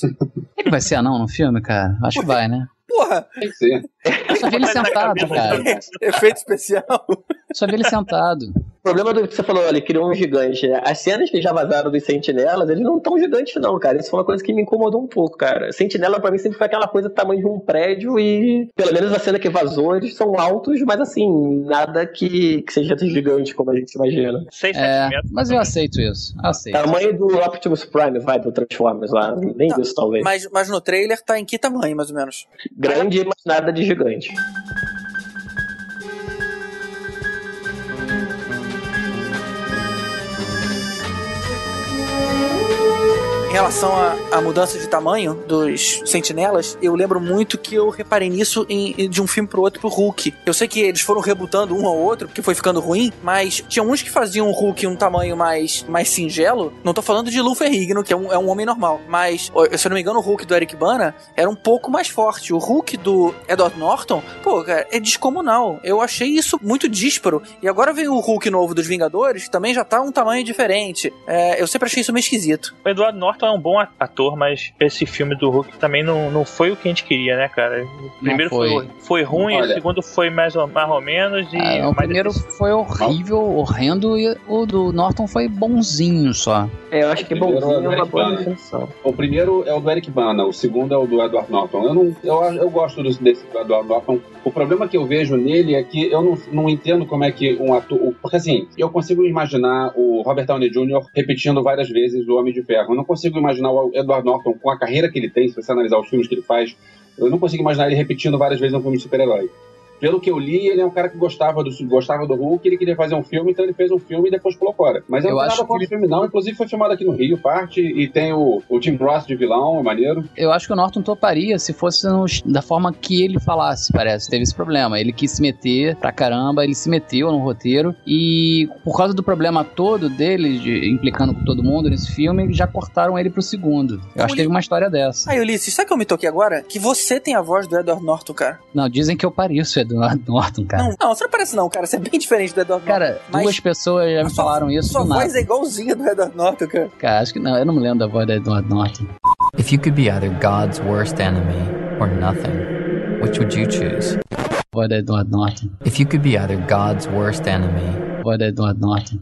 Ele vai ser anão no filme, cara? Acho que vai, né? Porra, Tem que ser. Eu só vi ele sentado, cara. efeito especial. Só vi ele sentado. O problema do que você falou, ele criou um gigante. né? As cenas que já vazaram dos sentinelas, eles não tão gigantes, não, cara. Isso foi uma coisa que me incomodou um pouco, cara. Sentinela, pra mim, sempre foi aquela coisa do tamanho de um prédio e, pelo menos a cena que vazou, eles são altos, mas assim, nada que, que seja gigante como a gente imagina. 6, 7 É, metros. mas eu aceito isso. Aceito. Tamanho do Optimus Prime, vai, do Transformers lá. Nem Tá, isso, talvez. Mas, mas no trailer tá em que tamanho, mais ou menos? Grande, mas nada de gigante. Relação à, mudança de tamanho dos sentinelas, eu lembro muito que eu reparei nisso em- de um filme pro outro pro Hulk. Eu sei que eles foram rebutando um ao outro, porque foi ficando ruim, mas tinha uns que faziam o Hulk um tamanho mais, mais singelo. Não tô falando de Lou Ferrigno, que é um, é um homem normal, mas, se eu não me engano, o Hulk do Eric Bana era um pouco mais forte. O Hulk do Edward Norton, pô, cara, é descomunal. Eu achei isso muito dísparo. E agora vem o Hulk novo dos Vingadores, que também já tá um tamanho diferente. É, eu sempre achei isso meio esquisito. O Eduardo Norton é um bom ator, mas esse filme do Hulk também não, não foi o que a gente queria, né, cara? O primeiro foi. foi. Foi, ruim, Olha. o segundo foi mais ou, mais ou menos. E Ah, o primeiro depois- foi horrível, horrendo, e o do Norton foi bonzinho só. É, eu acho que Primeiro bonzinho é uma Eric boa definição. O primeiro é o do Eric Bana, o segundo é o do Edward Norton. Eu, não, eu, eu gosto desse, desse do Edward Norton. O problema que eu vejo nele é que eu não, não entendo como é que um ator. Porque assim, eu consigo imaginar o Robert Downey Jr. repetindo várias vezes o Homem de Ferro. Eu não consigo imaginar o Edward Norton com a carreira que ele tem, se você analisar os filmes que ele faz. Eu não consigo imaginar ele repetindo várias vezes um filme de super-herói. Pelo que eu li, ele é um cara que gostava do, gostava do Hulk, ele queria fazer um filme, então ele fez um filme e depois pulou fora. Mas eu, Eu não acho nada contra que o filme, não. Inclusive foi filmado aqui no Rio, parte, e tem o, o Tim Ross de vilão, é maneiro. Eu acho que o Norton toparia se fosse nos- da forma que ele falasse, parece. Teve esse problema. Ele quis se meter pra caramba, ele se meteu no roteiro e por causa do problema todo dele, de- implicando com todo mundo nesse filme, já cortaram ele pro segundo. Eu acho que teve uma história dessa. Aí, Ulisses, sabe que eu me toquei agora? Que você tem a voz do Edward Norton, cara. Não, dizem que eu pareço Edward Norton, cara. Não, não, você não parece não, cara. Você é bem diferente do Edward Norton. Cara, duas pessoas já me sua- falaram isso Sua do nada. voz é igualzinha do Edward Norton, cara. Cara, acho que não, eu não me lembro da voz do Edward Norton. If you could be either God's worst enemy or nothing, which would you choose? Voz do Edward Norton. If you could be either God's worst enemy voz do Edward Norton.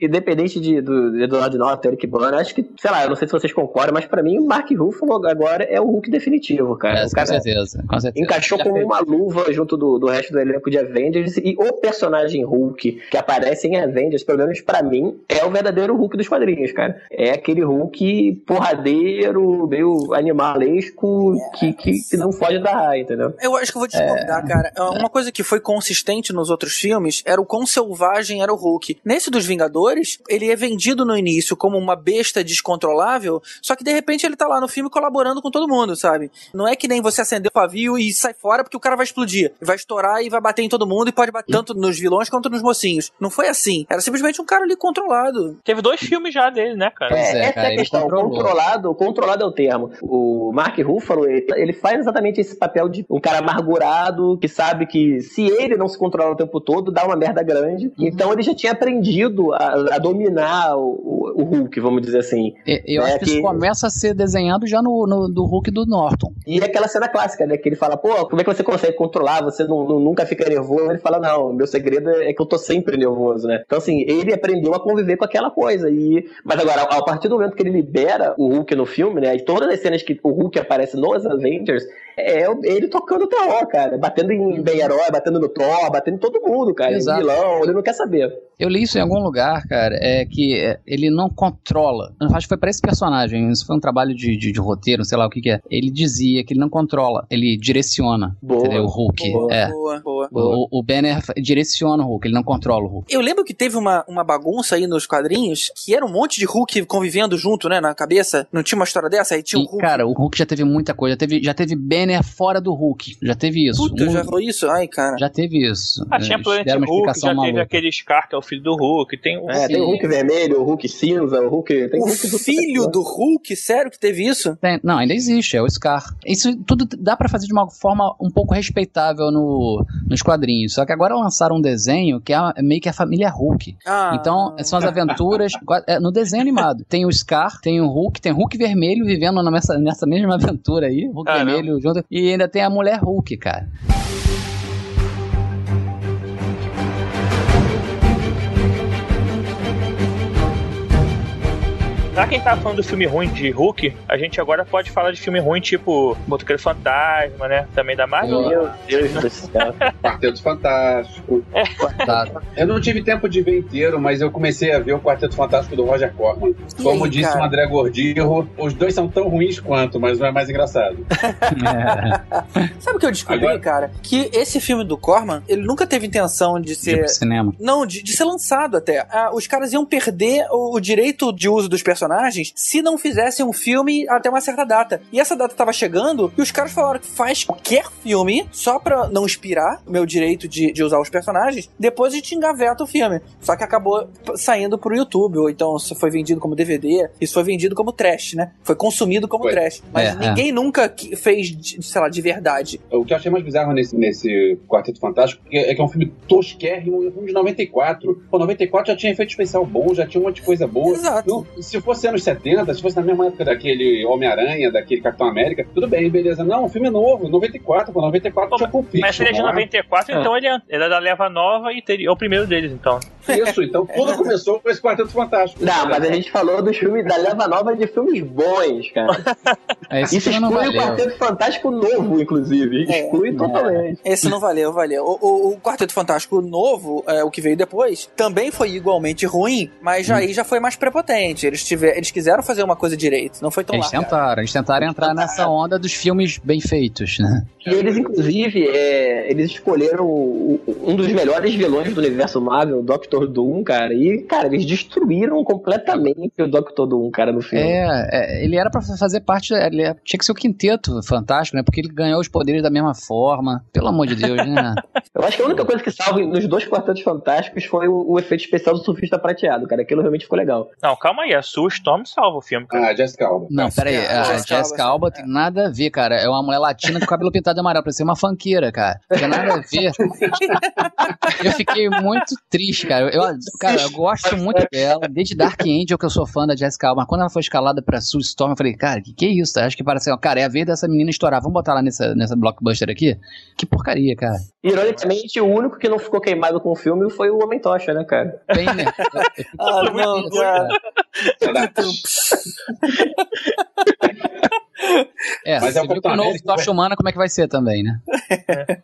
Independente de, do do Eduardo Norton, Eric Bana, acho que, sei lá, eu não sei se vocês concordam, mas pra mim o Mark Ruffalo agora é o Hulk definitivo, cara. É, o com cara certeza, com certeza. encaixou Já como fez. uma luva junto do, do resto do elenco de Avengers e o personagem Hulk que aparece em Avengers, pelo menos pra mim, é o verdadeiro Hulk dos quadrinhos, cara. É aquele Hulk porradeiro, meio animalesco, que, que, que não foge da raia, entendeu? Eu acho que eu vou discordar, cara. É, Uma coisa que foi consistente nos outros filmes era o quão selvagem era o Hulk. Nesse dos Vingadores, ele é vendido no início como uma besta descontrolável, só que de repente ele tá lá no filme colaborando com todo mundo, sabe? Não é que nem você acender o pavio e sai fora porque o cara vai explodir. Vai estourar e vai bater em todo mundo e pode bater tanto nos vilões quanto nos mocinhos. Não foi assim. Era simplesmente um cara ali controlado. Teve dois filmes já dele, né, cara? Pois é, essa é a questão. Controlado, controlado é o termo. O Mark Ruffalo, ele, ele faz exatamente esse papel de um cara amargurado, que sabe que se ele não se controlar o tempo todo, dá uma merda grande. Uhum. Então ele já tinha aprendido a, a dominar o, o Hulk, vamos dizer assim. E- Eu É acho que isso que- começa a ser desenhado já no, no- do Hulk do Norton. E aquela cena clássica, né? Que ele fala, pô, como é que você consegue controlar? Você não, não- nunca fica nervoso. Ele fala, não, meu segredo é que eu tô sempre nervoso, né? Então, assim, ele aprendeu a conviver com aquela coisa. E... Mas agora, a partir do momento que ele libera o Hulk no filme, né? E todas as cenas que o Hulk aparece nos Avengers, é ele tocando o terror, cara. Batendo em bem herói, batendo no Thor, batendo em todo mundo, cara. Em Exato. vilão, ele não quer saber. Eu li isso em algum lugar, cara, é que é, ele não controla. Eu acho que foi pra esse personagem, isso foi um trabalho de, de, de roteiro, sei lá o que, que é. Ele dizia que ele não controla, ele direciona, Boa. entendeu? O Hulk. Boa. É. Boa, boa. O, o Banner direciona o Hulk, ele não controla o Hulk. Eu lembro que teve uma, uma bagunça aí nos quadrinhos que era um monte de Hulk convivendo junto, né, na cabeça. Não tinha uma história dessa? Aí tinha um E, Hulk. cara, o Hulk já teve muita coisa. Já teve, já teve Banner fora do Hulk. Já teve isso. Puta, Um- já falou isso? Ai, cara. já teve isso. Ah, tinha Planet Hulk, já teve maluca. aquele Scar, que é o filho do Hulk, tem o É, tem o Hulk vermelho, o Hulk cinza, o Hulk. Tem O Hulk do- filho do Hulk? Sério que teve isso? Tem- não, ainda existe, é o Scar. Isso tudo dá pra fazer de uma forma um pouco respeitável no, nos quadrinhos. Só que agora lançaram um desenho que é a- meio que a família Hulk. Ah, Então, são as aventuras é, no desenho animado. Tem o Scar, tem o Hulk, tem o Hulk vermelho vivendo nessa, nessa mesma aventura aí. Hulk Caramba. vermelho E ainda tem a mulher Hulk, cara. Já quem tá falando do filme ruim de Hulk, a gente agora pode falar de filme ruim tipo Motoqueiro Fantasma, né? Também da Marvel. Meu Deus do céu. Quarteto Fantástico. Tá. Eu não tive tempo de ver inteiro, mas eu comecei a ver o Quarteto Fantástico do Roger Corman. E Como aí, disse cara? o André Gordirro, os dois são tão ruins quanto, mas não é mais engraçado. Sabe o que eu descobri, Agora- cara? Que esse filme do Corman, ele nunca teve intenção de De ser. pro cinema. Não, de, de ser lançado até. Ah, os caras iam perder o, o direito de uso dos personagens se não fizessem um filme até uma certa data. E essa data tava chegando e os caras falaram que faz qualquer filme só pra não expirar o meu direito de, de usar os personagens. Depois a gente engaveta o filme. Só que acabou saindo pro YouTube, ou então se foi vendido como DVD, isso foi vendido como trash, né? Foi consumido como Foi. trash. Mas É, ninguém nunca que- fez, sei lá, de verdade. O que eu achei mais bizarro nesse, nesse Quarteto Fantástico é é que é um filme tosquérrimo, é um filme de 94. Pô, 94 já tinha efeito especial bom, já tinha um monte de coisa boa. Exato. Eu- se fosse anos 70, se fosse na mesma época daquele Homem-Aranha, daquele Capitão América, tudo bem, beleza. Não, o filme é novo, 94, pô, 94 Pô, tinha Pulp Fiction. Mas se ele é de lá. 94, então ele é, ele é da leva nova e teria, é o primeiro deles, então. Isso, então tudo começou com esse Quarteto Fantástico. Não, mas a gente falou dos filmes da leva nova de filmes bons, cara. É, Esse Isso filme não exclui o. Quarteto Fantástico novo, inclusive. É. Exclui totalmente. Esse não valeu, valeu. O, o- o Quarteto Fantástico novo, é, o que veio depois, também foi igualmente ruim, mas já, aí já foi mais prepotente. Eles tiveram eles quiseram fazer uma coisa direito, não foi tão Eles largado. tentaram, eles tentaram entrar nessa onda dos filmes bem feitos, né? E eles, inclusive, é, eles escolheram um dos melhores vilões do universo Marvel, o Doctor Doom, cara. E, cara, eles destruíram completamente o Doctor Doom, cara, no filme. É, é, ele era pra fazer parte, ele é- tinha que ser o quinteto fantástico, né? Porque ele ganhou os poderes da mesma forma. Pelo amor de Deus, né? Eu acho que a única coisa que salva nos dois quartetos fantásticos foi o, o efeito especial do surfista prateado, cara. Aquilo realmente ficou legal. Não, calma aí, a Sue Storm salva o filme, cara. Ah, Jessica Alba. Não, peraí, É, a Jessica Jessica Alba, Alba tem nada a ver, cara. É uma mulher latina com cabelo pintado de amarelo, parece uma funkeira, cara. Não tem nada a ver. Eu fiquei muito triste, cara. Eu, cara, eu gosto muito dela, desde Dark Angel que eu sou fã da Jessica Alba. Mas quando ela foi escalada pra Sue Storm, eu falei, cara, que que é isso? Acho que parece, ó, cara, é a vez dessa menina estourar. Vamos botar lá nessa, nessa blockbuster aqui? Que porcaria, cara. Ironicamente, o único que não ficou queimado com o filme foi o Homem-Tocha, né, cara? Bem, né? Ah, não, cara. É, Mas você é o viu que Capitão o novo América, Tocha Humana, como é que vai ser também, né?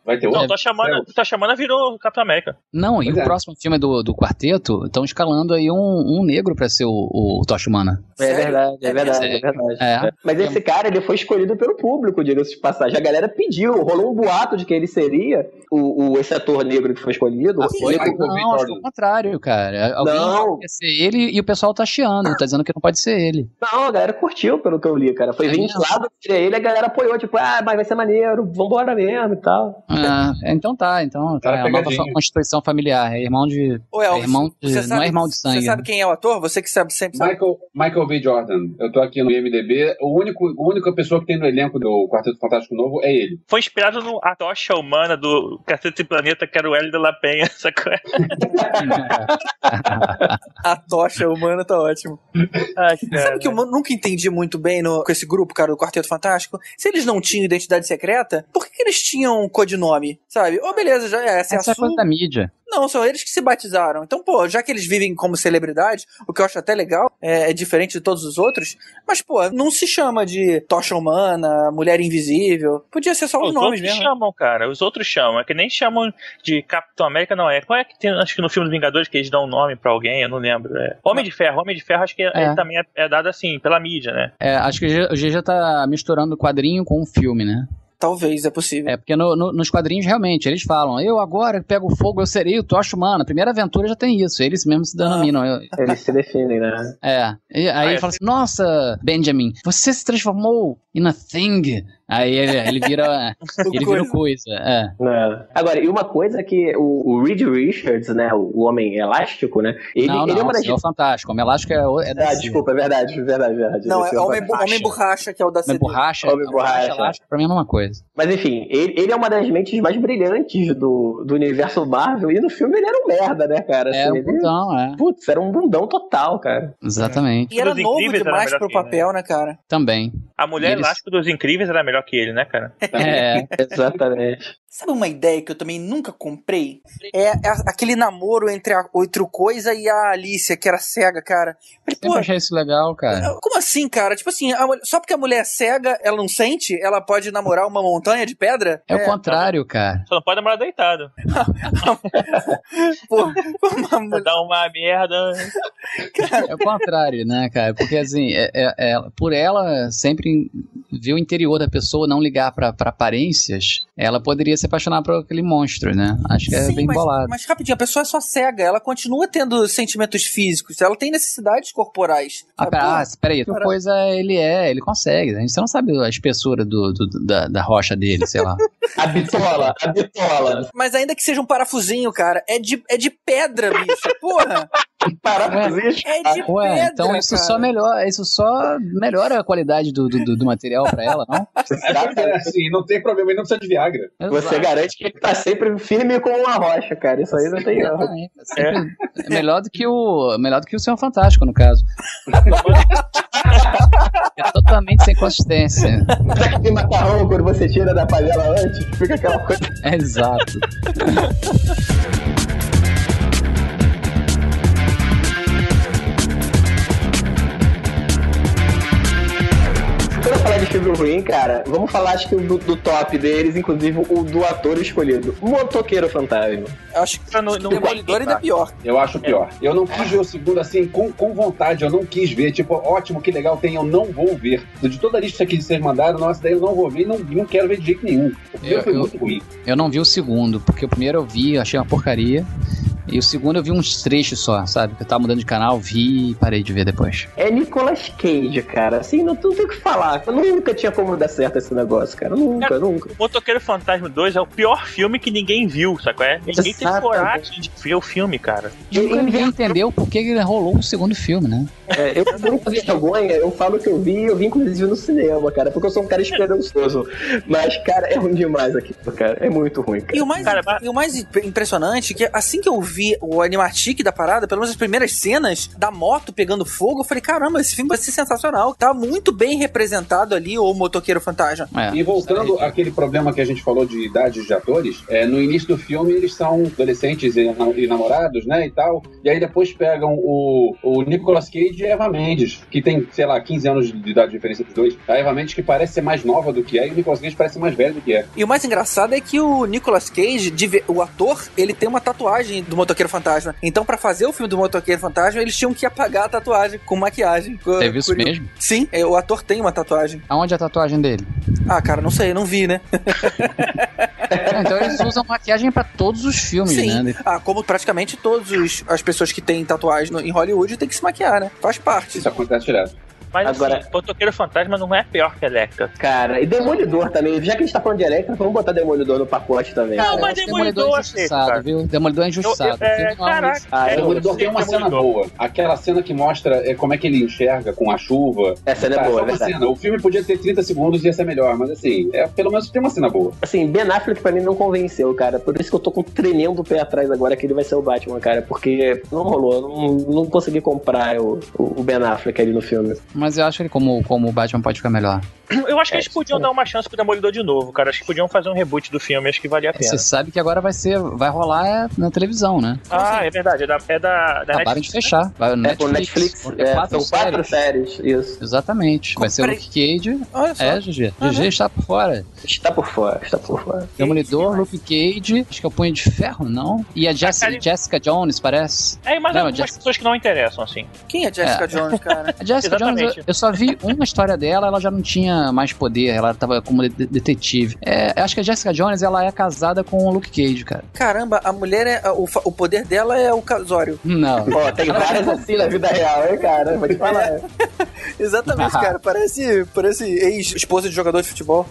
Vai ter Não, outro. tô chamando, tô chamando virou o Capitão América. Não, e Pois o é. próximo filme do, do quarteto estão escalando aí um, um negro pra ser o, o Tocha Humana. É Sério? verdade, é verdade, é Sério? verdade. É. Mas esse cara, ele foi escolhido pelo público, diga-se de passagem. A galera pediu, rolou um boato de que ele seria o, o- esse ator negro que foi escolhido. Ah, foi? Ele-. Não, acho que é o contrário, cara. Alguém Não. quer ser ele e o pessoal tá chiando, tá dizendo que não pode ser ele. Não, a galera curtiu, pelo que eu li, cara. Foi É ventilado que seria ele, a galera apoiou, tipo, ah, mas vai ser maneiro, vambora mesmo e tal. Ah, então tá, então tá. Cara, É a nova constituição familiar. É irmão de. Ô, É irmão de- você não sabe- é irmão de sangue. Você sabe quem é o ator? Você que sabe sempre sabe. Michael, Michael B. Jordan. Eu tô aqui no IMDB. O único, a única pessoa que tem no elenco do Quarteto Fantástico Novo é ele. Foi inspirado no A Tocha Humana do Cacete Planeta, que era o Hélio de la Penha, sacou? A tocha humana tá ótimo. Ai, Sabe que eu nunca entendi muito bem no- com esse grupo, cara, do Quarteto Fantástico? Se eles não tinham identidade secreta, por que, que eles tinham um codinome? Sabe? Ô, beleza, já é, essa é Essa a é coisa sua. da mídia. Não, são eles que se batizaram. Então, pô, já que eles vivem como celebridades, o que eu acho até legal, é, é diferente de todos os outros, mas, pô, não se chama de Tocha Humana, Mulher Invisível. Podia ser só os Os nomes outros mesmo. né? chamam, cara. Os outros chamam. É que nem chamam de Capitão América, não é. Qual é que tem, acho que no filme dos Vingadores, que eles dão um nome pra alguém, eu não lembro. É. Homem de Ferro. Homem de Ferro, acho que é- É. ele também é, é dado assim, pela mídia, né? É, acho que o G- o G já tá misturando o quadrinho com o filme, né? Talvez, é possível. É, porque no- no- nos quadrinhos, realmente, eles falam, eu agora pego fogo, eu serei o Tocha Humana. A primeira aventura já tem isso, eles mesmos se denominam. Eu- Eles se definem, né? É. E aí Ah, ele é fala assim: Nossa, Benjamin, você se transformou in a thing. Aí ele, ele vira. ele vira o coisa. É. Né? Agora, e uma coisa que o, o Reed Richards, né, o, o homem elástico, né, ele, não, ele não, é uma das... Senhor Fantástico. Homem Elástico é, o- é da Ah, desculpa, é verdade, verdade, verdade. Não, é Homem, borracha. Homem Borracha, que é o da Homem CD. borracha, Homem borracha. elástico, pra mim é a mesma coisa. Mas enfim, ele, ele é uma das mentes mais brilhantes do, do universo Marvel, e no filme ele era um merda, né, cara? É Assim, um ele- bundão, é. Putz, era um bundão total, cara. Exatamente. E era novo era demais pro que ele, papel, né, cara? Também. A mulher Eles- elástica dos Incríveis era melhor que ele, né, cara? É. Exatamente. Sabe uma ideia que eu também nunca comprei? É, é aquele namoro entre, a, entre o Coisa e a Alicia, que era cega, cara. Falei, Sempre pô, achei isso legal, cara. como assim, cara? Tipo assim, a só porque a mulher é cega, ela não sente? Ela pode namorar uma montanha de pedra? É o contrário, cara. Só não pode namorar deitado. Pô, uma mulher- Dá uma merda. É o contrário, né, cara? Porque assim, é, é- é- por ela sempre ver o interior da pessoa, não ligar pra, pra aparências, ela poderia se apaixonar por aquele monstro, né? Acho que é Sim, bem mas, bolado. mas rapidinho, a pessoa é só cega, ela continua tendo sentimentos físicos, ela tem necessidades corporais. Ah, pera, ah, peraí, outra coisa ele é, ele consegue. A gente você não sabe a espessura do, do- da, da rocha dele, sei lá. A bitola, a bitola. Mas ainda que seja um parafusinho, cara, é de, é de pedra, bicho. Porra, Parafusinho. é de Ué, pedra. então isso cara. só melhora, isso só melhora a qualidade do, do, do- material pra ela, não? É assim, não tem problema, ele não precisa de Viagra. Você Exato. garante que ele tá sempre firme como uma rocha, cara. Isso aí não tem erro. Exatamente. É é melhor do que o melhor do que o Senhor Fantástico no caso. é totalmente sem consistência. Sabe aquele macarrão quando você tira da panela antes? Fica aquela coisa. É exato. Falar de filme ruim, cara. Vamos falar, acho que do, do top deles, inclusive o do ator escolhido. Motoqueiro Fantasma. Eu acho que Pra não- não Demolidor ainda é pior. Eu acho pior. Eu não quis ver o segundo assim com, com vontade, eu não quis ver. Tipo, ótimo, que legal tem, eu não vou ver. De toda a lista que vocês mandaram, nossa, daí eu não vou ver e não, não quero ver de jeito nenhum. O primeiro Eu- foi eu- muito ruim. Eu não vi o segundo, porque o primeiro eu vi, achei uma porcaria. E o segundo eu vi uns trechos só, sabe? Que eu tava mudando de canal, vi e parei de ver depois. É Nicolas Cage, cara. Assim, não, não tem o que falar. Eu nunca tinha como dar certo esse negócio, cara. Nunca, Cara, nunca. Motoqueiro Fantasma 2 é o pior filme que ninguém viu, sabe qual é? Ninguém teve Exatamente. coragem de ver o filme, cara. E nunca ninguém entendeu por que ele rolou um segundo filme, né? É, eu com muita vergonha, eu falo que eu vi, eu vi inclusive no cinema, cara, porque eu sou um cara esperançoso. Mas, cara, é ruim demais aqui, cara. É muito ruim, cara. E o mais, Cara, e o mais impressionante é que assim que eu vi o animatic da parada, pelo menos as primeiras cenas da moto pegando fogo, eu falei, caramba, esse filme vai ser sensacional. Tá muito bem representado ali o motoqueiro fantasma. É. E voltando àquele problema que a gente falou de idades de atores, é, no início do filme eles são adolescentes e, e namorados, né, e tal, e aí depois pegam o, o Nicolas Cage e a Eva Mendes, que tem, sei lá, 15 anos de idade de diferença dos dois. A Eva Mendes que parece ser mais nova do que é, e o Nicolas Cage parece ser mais velho do que é. E o mais engraçado é que o Nicolas Cage, o ator, ele tem uma tatuagem do motoqueiro fantasma. Então, pra fazer o filme do motoqueiro fantasma, eles tinham que apagar a tatuagem com maquiagem. Teve isso Curio- mesmo? Sim, é, o ator tem uma tatuagem. Aonde é a tatuagem dele? Ah, cara, não sei, não vi, né? É, então eles usam maquiagem pra todos os filmes, Sim. né? Ah, como praticamente todas as pessoas que têm tatuagem no- em Hollywood têm que se maquiar, né? Faz parte. Isso acontece direto. Mas Agora- assim, Motoqueiro Fantasma não é pior que Electra. Cara, e Demolidor também. Já que a gente tá falando de Electra, vamos botar Demolidor no pacote também. Não, cara. mas Eu acho Demolidor Demolidor é eu aceito, injustiçado, cara. viu? Demolidor é injustiçado. Eu- filme é, é um- caraca, Ah, é, eu- Demolidor tem uma cena boa. Aquela cena que mostra é, como é que ele enxerga com a chuva. Essa cena Tá, é boa, é uma cena. O filme podia ter 30 segundos e ia ser melhor, mas assim, é, pelo menos tem uma cena boa. Assim, Ben Affleck pra mim não convenceu, cara. Por isso que eu tô com tremendo o pé atrás agora que ele vai ser o Batman, cara. Porque não rolou. eu Não, não consegui comprar o, o Ben Affleck ali no filme. Mas eu acho que ele, como, como o Batman pode ficar melhor. Eu acho que É, eles podiam dar uma chance pro Demolidor de novo, cara. Acho que podiam fazer um reboot do filme, acho que valia a pena. Você sabe que agora vai ser, vai rolar é, na televisão, né? Ah, é verdade, é da, é da, da Acabaram de fechar. Vai É, Netflix. Netflix. Ter é, quatro são quatro séries. séries, isso. Exatamente. Vai ser o Comprei. Luke Cage. Olha só. É, GG. Aham. GG está por fora. Está por fora, está por fora. Demolidor, Luke Cage, acho que é o Punho de Ferro, não? E a Jess- cara- Jessica Jones, parece. É, mas Não, algumas Jess- pessoas que não interessam, assim. Quem é Jessica É. Jones, cara? A Jessica Jones, Exatamente. Eu só vi uma história dela, ela já não tinha mais poder, ela tava como de- detetive. É, eu acho que a Jessica Jones, ela é casada com o Luke Cage, cara. Caramba, a mulher é. O, o poder dela é o casório. Não. Ó, tem várias assim na vida real, hein, cara? Vou te falar. Exatamente, cara. Parece, parece ex-esposa de jogador de futebol.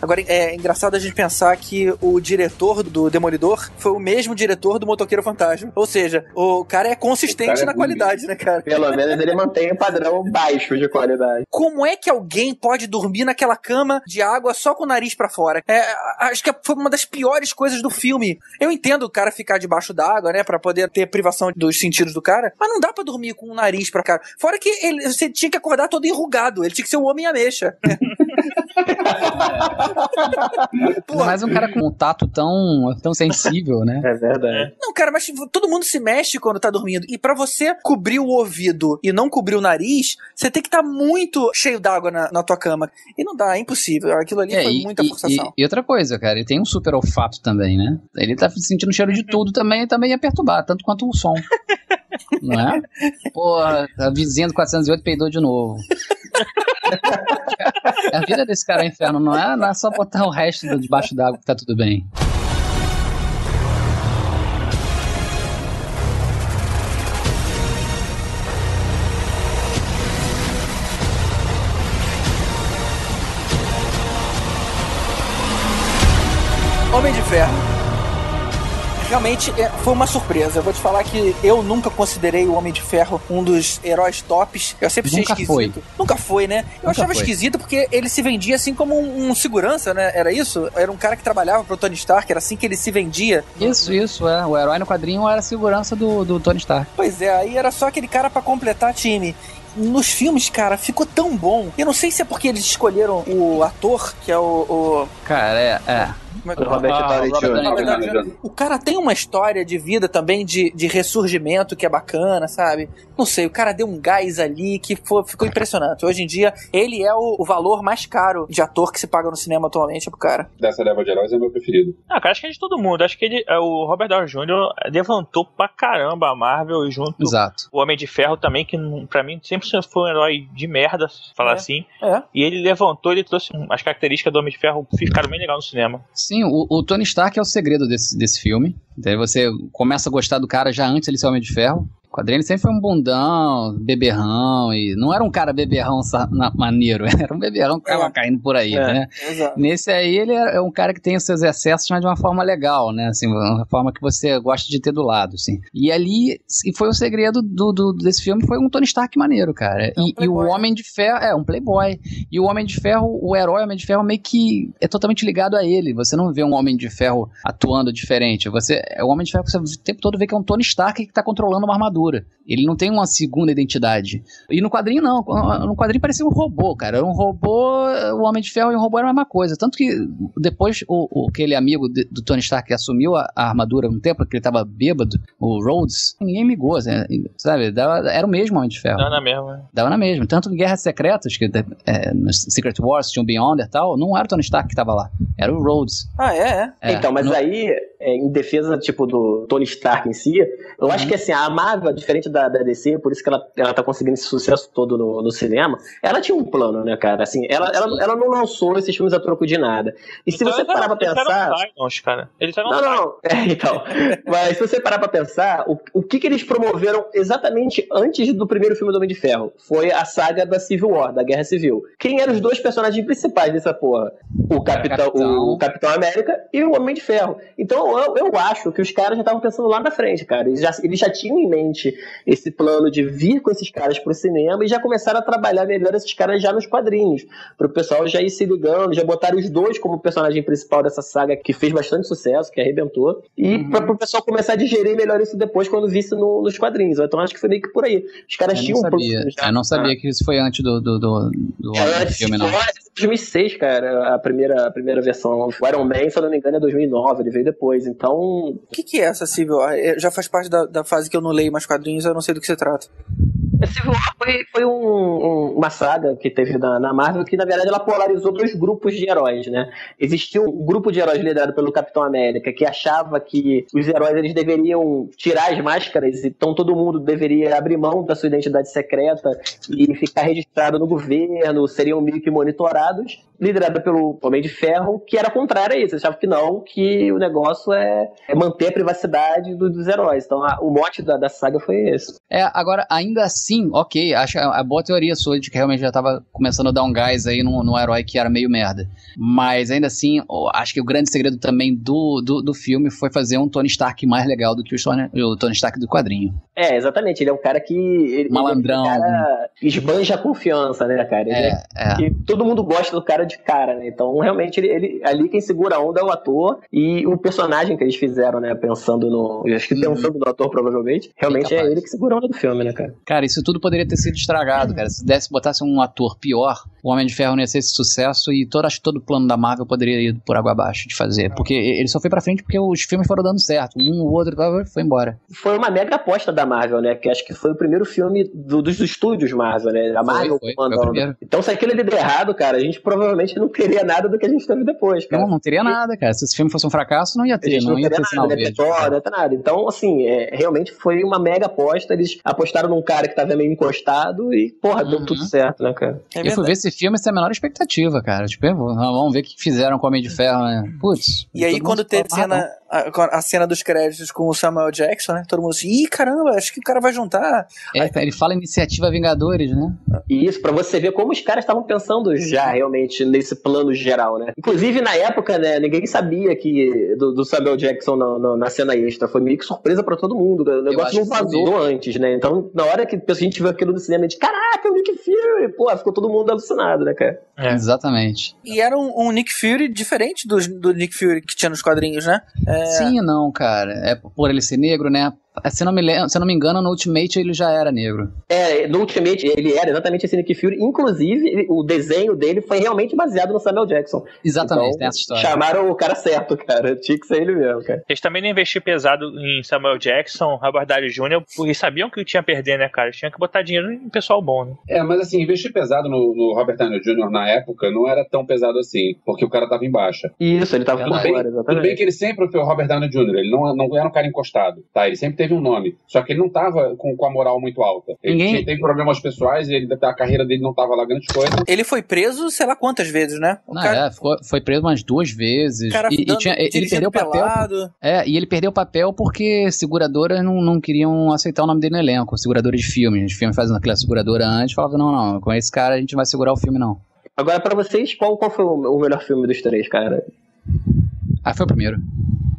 Agora, é engraçado a gente pensar que o diretor do Demolidor foi o mesmo diretor do Motoqueiro Fantasma. Ou seja, o cara é consistente O cara é na qualidade, né, cara? Pelo menos ele mantém um padrão baixo de qualidade. Como é que alguém pode dormir naquela cama de água só com o nariz pra fora? É, acho que foi uma das piores coisas do filme. Eu entendo o cara ficar debaixo d'água, né, Pra poder ter privação dos sentidos do cara, mas não dá pra dormir com o nariz pra cá. Fora que ele, você tinha que acordar todo enrugado, ele tinha que ser o homem ameixa. Mas um cara com um tato tão, tão sensível, né? É verdade. Não, cara, mas todo mundo se mexe quando tá dormindo. E pra você cobrir o ouvido e não cobrir o nariz, você tem que estar muito cheio d'água na, na tua cama. E não dá, é impossível. Aquilo ali É, foi e, muita forçação. e- e outra coisa, cara, ele tem um super olfato também, né? Ele tá sentindo o cheiro de tudo também e também ia perturbar, tanto quanto o som. Não é? Porra, a vizinha do 408 peidou de novo. a vida desse cara é inferno, não é? Não é só botar o resto debaixo d'água que tá tudo bem. Realmente é, foi uma surpresa. Eu vou te falar que eu nunca considerei o Homem de Ferro um dos heróis tops. Eu sempre achei Nunca esquisito. foi. Nunca foi, né? Eu Nunca achava foi. esquisito porque ele se vendia assim como um, um segurança, né? Era isso? Era um cara que trabalhava pro Tony Stark, era assim que ele se vendia. Isso, isso, é. O herói no quadrinho era a segurança do, do Tony Stark. Pois é, aí era só aquele cara pra completar time. Nos filmes, cara, ficou tão bom. Eu não sei se é porque eles escolheram o ator, que é o. o- Cara, é, é. Como é que O Robert Ah, Downey Jr. O cara tem uma história de vida também de, de ressurgimento que é bacana, sabe? Não sei, o cara deu um gás ali que foi- ficou impressionante. Hoje em dia, ele é o, o valor mais caro de ator que se paga no cinema atualmente pro cara. Dessa leva de heróis é meu preferido. Ah, cara, acho que é de todo mundo. Acho que ele, é, o Robert Downey Jr. levantou pra caramba a Marvel e junto Exato. o Homem de Ferro também, que pra mim sempre foi um herói de merda, se falar É. assim. É. E ele levantou, ele trouxe as características do Homem de Ferro ficaram bem legal no cinema. Sim, o, o Tony Stark é o segredo desse, desse filme. Daí você começa a gostar do cara já antes ele ser Homem de Ferro. O quadrinho ele sempre foi um bundão, beberrão, e não era um cara beberrão maneiro, era um beberrão que tava É. caindo por aí, É. né? Exato. Nesse aí, ele é um cara que tem os seus excessos, mas de uma forma legal, né? Assim, uma forma que você gosta de ter do lado, assim. E ali, e foi o segredo do, do- desse filme, foi um Tony Stark maneiro, cara. um e, e o playboy. Homem de Ferro, é, um playboy. E o Homem de Ferro, o herói Homem de Ferro meio que é totalmente ligado a ele. Você não vê um Homem de Ferro atuando diferente. Você, é o Homem de Ferro que você o tempo todo vê que é um Tony Stark que tá controlando uma armadura. Ele não tem uma segunda identidade. E no quadrinho, não. No quadrinho parecia um robô, cara. Era um robô, o Homem de Ferro e um robô era a mesma coisa. Tanto que depois o, o- aquele amigo de- do Tony Stark que assumiu a, a armadura um tempo, que ele tava bêbado, o Rhodes, ninguém ligou, assim, sabe? Dava- era o mesmo Homem de Ferro. Não, na mesma. Dava na mesma. Tanto em Guerras Secretas, que é, no Secret Wars tinha o Beyonder e tal, não era o Tony Stark que tava lá. Era o Rhodes. Ah, é, é. Então, mas no- aí, é, em defesa, tipo, do Tony Stark em si, eu acho que, assim, a Marvel, diferente da, da DC, por isso que ela, ela tá conseguindo esse sucesso todo no, no cinema, ela tinha um plano, né, cara? Assim, ela, ela, ela não lançou esses filmes a troco de nada. E se Então, você eles parar pra eles pensar... Titans, cara. Eles Não, Titans. não, é, então. Mas se você parar pra pensar, o, o que, que eles promoveram exatamente antes do primeiro filme do Homem de Ferro? Foi a saga da Civil War, da Guerra Civil. Quem eram os dois personagens principais dessa porra? O Capitão, Capitão. o Capitão América e o Homem de Ferro. Então eu, eu acho que os caras já estavam pensando lá na frente, cara. Eles já, eles já tinham em mente esse plano de vir com esses caras pro cinema e já começaram a trabalhar melhor esses caras já nos quadrinhos. Pro pessoal já ir se ligando, já botaram os dois como personagem principal dessa saga que fez bastante sucesso, que arrebentou. E Uhum. pra, pro pessoal começar a digerir melhor isso depois quando visse no- nos quadrinhos. Então acho que foi meio que por aí. Os caras Eu tinham não um sabia. Eu não sabia que isso foi antes do, do, do, do É, filme, não. 2006, cara, a primeira, a primeira versão. O Iron Man, se eu não me engano, é 2009, ele veio depois. Então, O que, que é essa Civil War? É, Já faz parte da, da fase que eu não leio mais quadrinhos, eu não sei do que se trata. Civil War foi, foi um- um- uma saga que teve na, na Marvel que, na verdade, ela polarizou dois grupos de heróis, né? Existia um grupo de heróis liderado pelo Capitão América que achava que os heróis eles deveriam tirar as máscaras, então todo mundo deveria abrir mão da sua identidade secreta e ficar registrado no governo, seriam meio que monitorados, liderado pelo Homem de Ferro, que era contrário a isso, achava que não, que o negócio é, é manter a privacidade do- dos heróis. Então a- o mote da, da saga foi esse. É, agora, ainda assim, ok, acho a, a boa teoria sua de que realmente já tava começando a dar um gás aí no, no herói que era meio merda. Mas ainda assim, acho que o grande segredo também do, do, do filme foi fazer um Tony Stark mais legal do que o Tony, o Tony Stark do quadrinho. É, exatamente. Ele é um cara que. Ele, Malandrão. Ele é um cara esbanja a confiança, né, cara? Ele É, é. que todo mundo gosta do cara de cara, né? Então, realmente, ele, ele- ali quem segura a onda é o ator e o personagem que eles fizeram, né? Pensando no. Acho que Uhum. pensando no ator, provavelmente. Realmente é capaz. ele que segura a onda do filme, né, cara? Cara, isso tudo poderia ter sido estragado, cara. Se desse, botasse um ator pior, o Homem de Ferro não ia ser esse sucesso e todo, acho que todo o plano da Marvel poderia ir por água abaixo de fazer. Porque ele só foi pra frente porque os filmes foram dando certo. Um, o outro foi embora. Foi uma mega aposta da Marvel, né? Que acho que foi o primeiro filme do- dos estúdios Marvel, né? A Marvel foi, foi. Então, se aquilo der errado, cara, a gente provavelmente não teria nada do que a gente teve depois, cara. Não, não teria nada, cara. Se esse filme fosse um fracasso, não ia ter, gente não, ia teria ter sinal nada, não ia verde. não ia ter nada. Então, assim, é, realmente foi uma mega aposta. Eles apostaram num cara que tava meio encostado e, porra, deu Uhum. tudo certo, né, cara? É eu fui ver esse filme sem a menor expectativa, cara. Tipo, vamos ver o que fizeram com o Homem de Ferro, né? Putz. E aí, quando teve cena, a, a cena dos créditos com o Samuel Jackson, né? Todo mundo assim, ih, caramba, acho que o cara vai juntar. "Ah, É, ele fala iniciativa Vingadores, né? E isso, pra você ver como os caras estavam pensando já realmente nesse plano geral, né? Inclusive, na época, né, ninguém sabia que do, do Samuel Jackson na, na- na cena extra. Foi meio que surpresa pra todo mundo. O negócio não vazou antes, né? Então, na hora que a gente viu aquilo no cinema, a gente, caraca, o Nick Fury! Pô, ficou todo mundo alucinado, né, cara? É. Exatamente. E era um, um Nick Fury diferente do, do Nick Fury que tinha nos quadrinhos, né? É, Sim e não, cara. É por ele ser negro, né? Se não, me, se eu não me engano, no Ultimate ele já era negro. É, no Ultimate ele era exatamente esse Nick Fury. Inclusive, o desenho dele foi realmente baseado no Samuel Jackson. Exatamente, Então, tem essa história. Chamaram o cara certo, cara. Tinha que ser ele mesmo, cara. Eles também não investiram pesado em Samuel Jackson, Robert Downey Jr., porque sabiam que tinha a perder, né, cara? Eles tinham que botar dinheiro em pessoal bom, né? É, mas assim, investir pesado no, no Robert Downey Jr. na época não era tão pesado assim, porque o cara tava em baixa. Isso, ele tava Tudo bem, fora, Tudo bem exatamente. que ele sempre foi o Robert Downey Jr., ele não, não era um cara encostado, tá? Ele sempre teve um nome. Só que ele não tava com, com a moral muito alta. Ele Ninguém- tinha- teve problemas pessoais, ele, a carreira dele não tava lá grande coisa. Ele foi preso, sei lá quantas vezes, né? O Não, cara, é, ficou- foi preso umas duas vezes. e, e dando- tinha- ele perdeu o papel. É, e ele perdeu o papel porque seguradoras não, não queriam aceitar o nome dele no elenco. Seguradora de filme. Os filmes fazendo aquela seguradora antes, falavam, não, não, com esse cara a gente não vai segurar o filme, não. Agora, pra vocês, qual, qual foi o o melhor filme dos três, cara? Ah, foi o primeiro.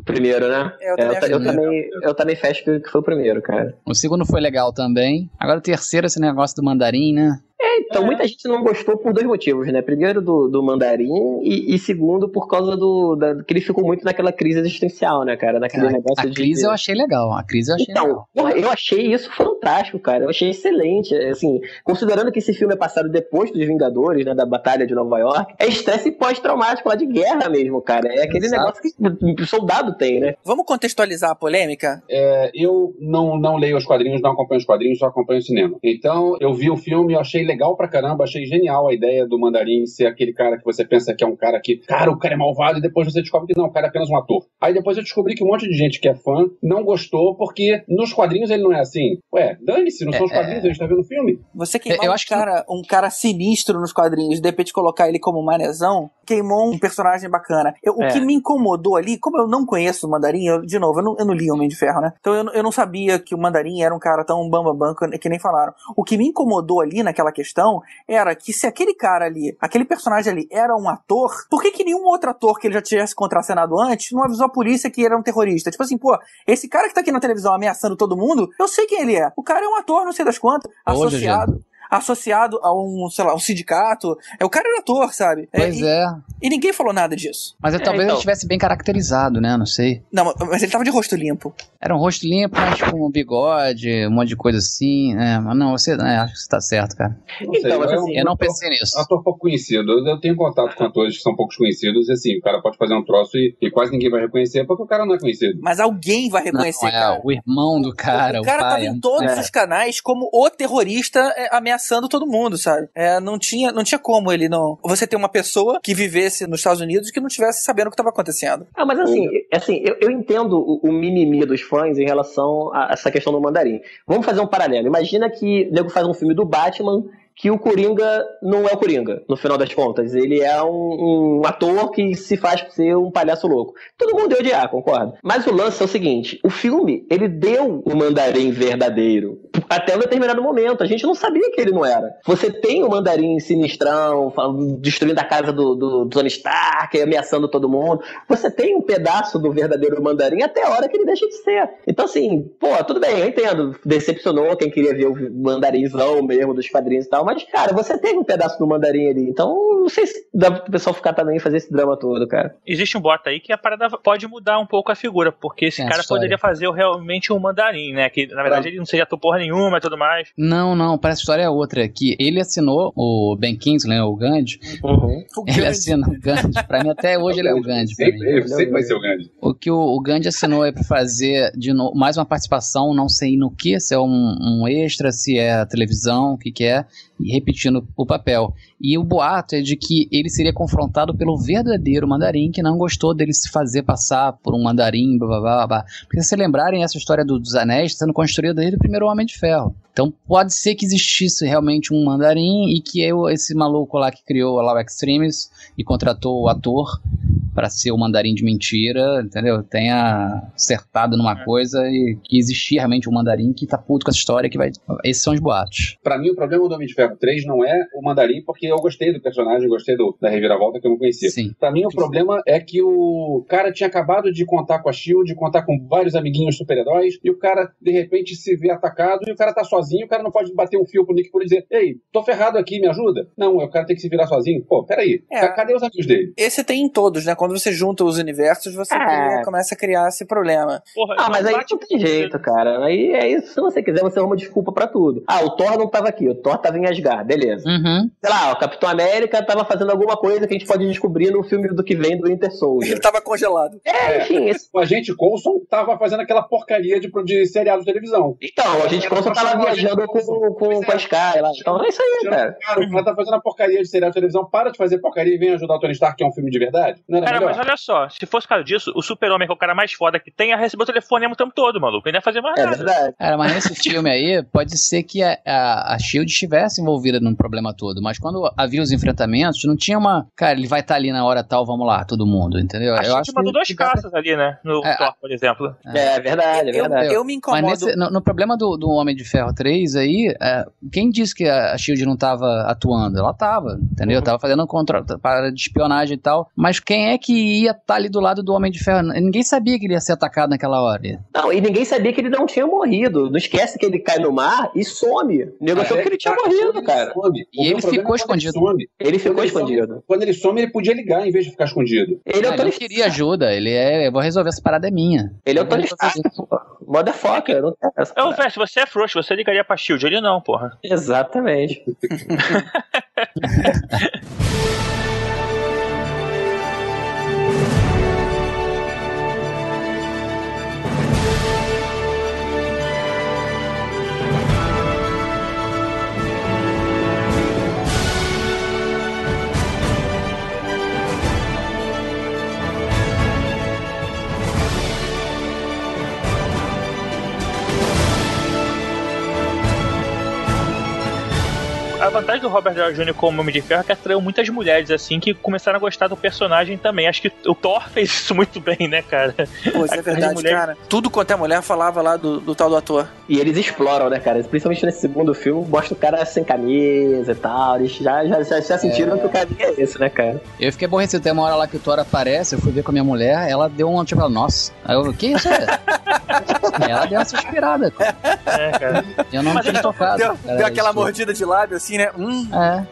Primeiro, né? Eu É, também eu, ta- acho eu que- também, eu também fecho que que foi o primeiro, cara. O segundo foi legal também. Agora o terceiro, esse negócio do mandarim, né? Então, muita gente não gostou por dois motivos, né? Primeiro, do, do mandarim, e, e segundo, por causa do. Da, que ele ficou muito naquela crise existencial, né, cara? Naquele Cara, negócio a de. crise eu achei legal. A crise eu achei Então, legal. porra, eu achei isso fantástico, cara. Eu achei excelente. Assim, considerando que esse filme é passado depois dos Vingadores, né? Da Batalha de Nova York, é estresse pós-traumático lá de guerra mesmo, cara. É aquele Exato. negócio que o soldado tem, né? Vamos contextualizar a polêmica? É, eu não, não leio os quadrinhos, não acompanho os quadrinhos, só acompanho o cinema. Então, eu vi o filme, eu achei legal pra caramba, achei genial a ideia do Mandarim ser aquele cara que você pensa que é um cara que, cara, o cara é malvado, e depois você descobre que não, o cara é apenas um ator. Aí depois eu descobri que um monte de gente que é fã não gostou, porque nos quadrinhos ele não é assim. Ué, dane-se, não são os É, quadrinhos, a gente tá vendo o filme. Você queimar Eu um, acho que- cara, um cara sinistro nos quadrinhos, de repente colocar ele como manezão, queimou um personagem bacana. Eu- o É. que me incomodou ali, como eu não conheço o Mandarim, eu- de novo, eu não, eu não li Homem de Ferro, né? Então eu, não- eu não sabia que o Mandarim era um cara tão bambambam bam, bam, que, que nem falaram. O que me incomodou ali naquela questão era que se aquele cara ali, aquele personagem ali era um ator, por que que nenhum outro ator que ele já tivesse contracenado antes não avisou a polícia que era um terrorista? Tipo assim, pô, esse cara que tá aqui na televisão ameaçando todo mundo, eu sei quem ele é. O cara é um ator, não sei das quantas, Ô, associado. Associado a um, sei lá, um sindicato. É, o cara era ator, sabe? É, Pois e, é. e ninguém falou nada disso. Mas eu, talvez então. ele estivesse bem caracterizado, né? Não sei. Não, mas ele tava de rosto limpo. Era um rosto limpo, mas com um bigode, um monte de coisa assim. É, mas não, você. é, acho que você tá certo, cara. Não Então, mas é assim, Eu não ator- pensei nisso. Ator pouco conhecido. Eu- Eu tenho contato com atores que são poucos conhecidos, e assim, o cara pode fazer um troço e, e quase ninguém vai reconhecer porque o cara não é conhecido. Mas alguém vai Não, reconhecer, é cara. o irmão do cara, o o, cara pai. tava em todos é. os canais como o terrorista é, ameaçando todo mundo, sabe? É, não, tinha, não tinha como ele não. Você ter uma pessoa que vivesse nos Estados Unidos que não tivesse sabendo o que estava acontecendo. Ah, mas assim, assim eu, eu entendo o, o mimimi dos fãs em relação a essa questão do mandarim. Vamos fazer um paralelo. Imagina que o nego faz um filme do Batman que o Coringa não é o Coringa, no final das contas. Ele é um, um ator que se faz ser um palhaço louco. Todo mundo deu odiar, concordo. Mas o lance é o seguinte: o filme, ele deu o mandarim verdadeiro. Até um determinado momento. A gente não sabia que ele não era. Você tem o mandarim sinistrão, destruindo a casa do, do, do Tony Stark, ameaçando todo mundo. Você tem um pedaço do verdadeiro mandarim até a hora que ele deixa de ser. Então, assim, pô, tudo bem, eu entendo. Decepcionou quem queria ver o mandarinzão mesmo dos quadrinhos e tal. Mas, cara, você teve um pedaço do mandarim ali. Então, não sei se dá pro pessoal ficar também e fazer esse drama todo, cara. Existe um boato aí que a parada pode mudar um pouco a figura, porque esse Tem cara poderia fazer realmente um mandarim, né? Que na verdade ele não seja ator porra nenhuma e tudo mais. Não, não, parece que a história é outra. Que ele assinou o Ben Kingsley, né, o Gandhi. Uhum. O Ele grande- assinou o Gandhi. Pra mim, até hoje ele é o Gandhi. Sempre, mim. ele sempre vai ser o grande. O que o, o Gandhi assinou aí pra fazer de novo mais uma participação, não sei no que, se é um, um extra, se é televisão, o que que é, repetindo o papel. E o boato é de que ele seria confrontado pelo verdadeiro mandarim, que não gostou dele se fazer passar por um mandarim, blá blá blá. blá. Porque se lembrarem, essa história do- dos anéis está sendo construída desde o primeiro Homem de Ferro. Então pode ser que existisse realmente um mandarim e que eu, esse maluco lá que criou a Law Extremes e contratou o ator para ser o mandarim de mentira, entendeu? Tenha acertado numa coisa e que existia realmente um mandarim que tá puto com essa história que vai. Esses são os boatos. Pra mim, o problema do Homem de Ferro 3 não é o Mandarim, porque eu gostei do personagem, gostei do, da reviravolta que eu não conhecia. Sim. Pra mim, o problema é que o cara tinha acabado de contar com a Shield, contar com vários amiguinhos super-heróis, e o cara, de repente, se vê atacado, e o cara tá sozinho, o cara não pode bater um fio pro Nick Fury e dizer, ei, tô ferrado aqui, me ajuda. Não, o cara tem que se virar sozinho. Pô, peraí, É. ca- cadê os amigos dele? Esse tem em todos, né? Quando você junta os universos, você É. cria- começa a criar esse problema. Porra, Ah, mas aí não tem com você. jeito, cara. Aí é isso. Se você quiser, você arruma desculpa pra tudo. Ah, o Thor não tava aqui. O Thor tava em Asgard. Beleza. Uhum. Sei lá, o Capitão América tava fazendo alguma coisa que a gente pode descobrir no filme do que vem do Winter Soldier. Ele tava congelado. É, enfim. esse- O agente Coulson tava fazendo aquela porcaria de, de seriado de televisão. Então, a gente Coulson tava viajando com, com, com a Sky lá. Então é isso aí, cara. Cara, o cara tá fazendo a porcaria de seriado de televisão. Para de fazer porcaria e vem ajudar o Tony Stark, que é um filme de verdade. Não era Cara, melhor? mas olha só, se fosse caso disso, o super-homem, que é o cara mais foda que tem, ia receber o telefonema o tempo todo, maluco. Ele ia fazer mais É nada. verdade. Cara, mas nesse filme aí, pode ser que a, a, a SHIELD estivesse envolvida num problema todo, mas quando havia os enfrentamentos, não tinha uma. Cara, ele vai estar ali na hora tal, vamos lá, todo mundo, entendeu? A gente mandou duas tivesse- caças ali, né? No É, Thor, por exemplo. É verdade, é Eu, verdade. eu me Mas incomodo. nesse- no, no problema do, do Homem de Ferro 3 aí, é, quem disse que a SHIELD não tava atuando? Ela tava, entendeu? Uhum. Tava fazendo contra, para de espionagem e tal. Mas quem é que ia estar ali do lado do Homem de Ferro? Ninguém sabia que ele ia ser atacado naquela hora. Não, e ninguém sabia que ele não tinha morrido. Não esquece que ele cai no mar e some. O nego achou que ele tinha Tá, morrido, cara. some. O E ele ficou é escondido. some. Ele ficou Quando ele some- escondido. Quando ele some, ele podia ligar em vez de ficar escondido. Ele é Ah, o ele queria ajuda, ele é. Eu vou resolver essa parada é minha. Ele é o Tony Stark. Motherfucker, não tem essa. Eu, parada. velho, se você é frouxo, você ligaria pra Shield. Ele não, porra. Exatamente. A vantagem do Robert Downey Jr. como Homem de Ferro é que atraiu muitas mulheres, assim, que começaram a gostar do personagem também. Acho que o Thor fez isso muito bem, né, cara? Pô, isso é verdade, mulheres- cara. Tudo quanto é mulher falava lá do, do tal do ator. E eles exploram, né, cara? Principalmente nesse segundo filme, mostra o cara sem camisa e tal. Eles já, já, já, já sentiram que o caminho é esse, né, cara? Eu fiquei aborrecido. Tem uma hora lá que o Thor aparece, eu fui ver com a minha mulher, ela deu uma tipo, nossa. Aí eu, que isso é? ela deu uma suspirada, cara. É, cara. Eu não Mas tinha tocado. Deu, cara, deu aquela isso. mordida de lábio assim, né? Hum, É.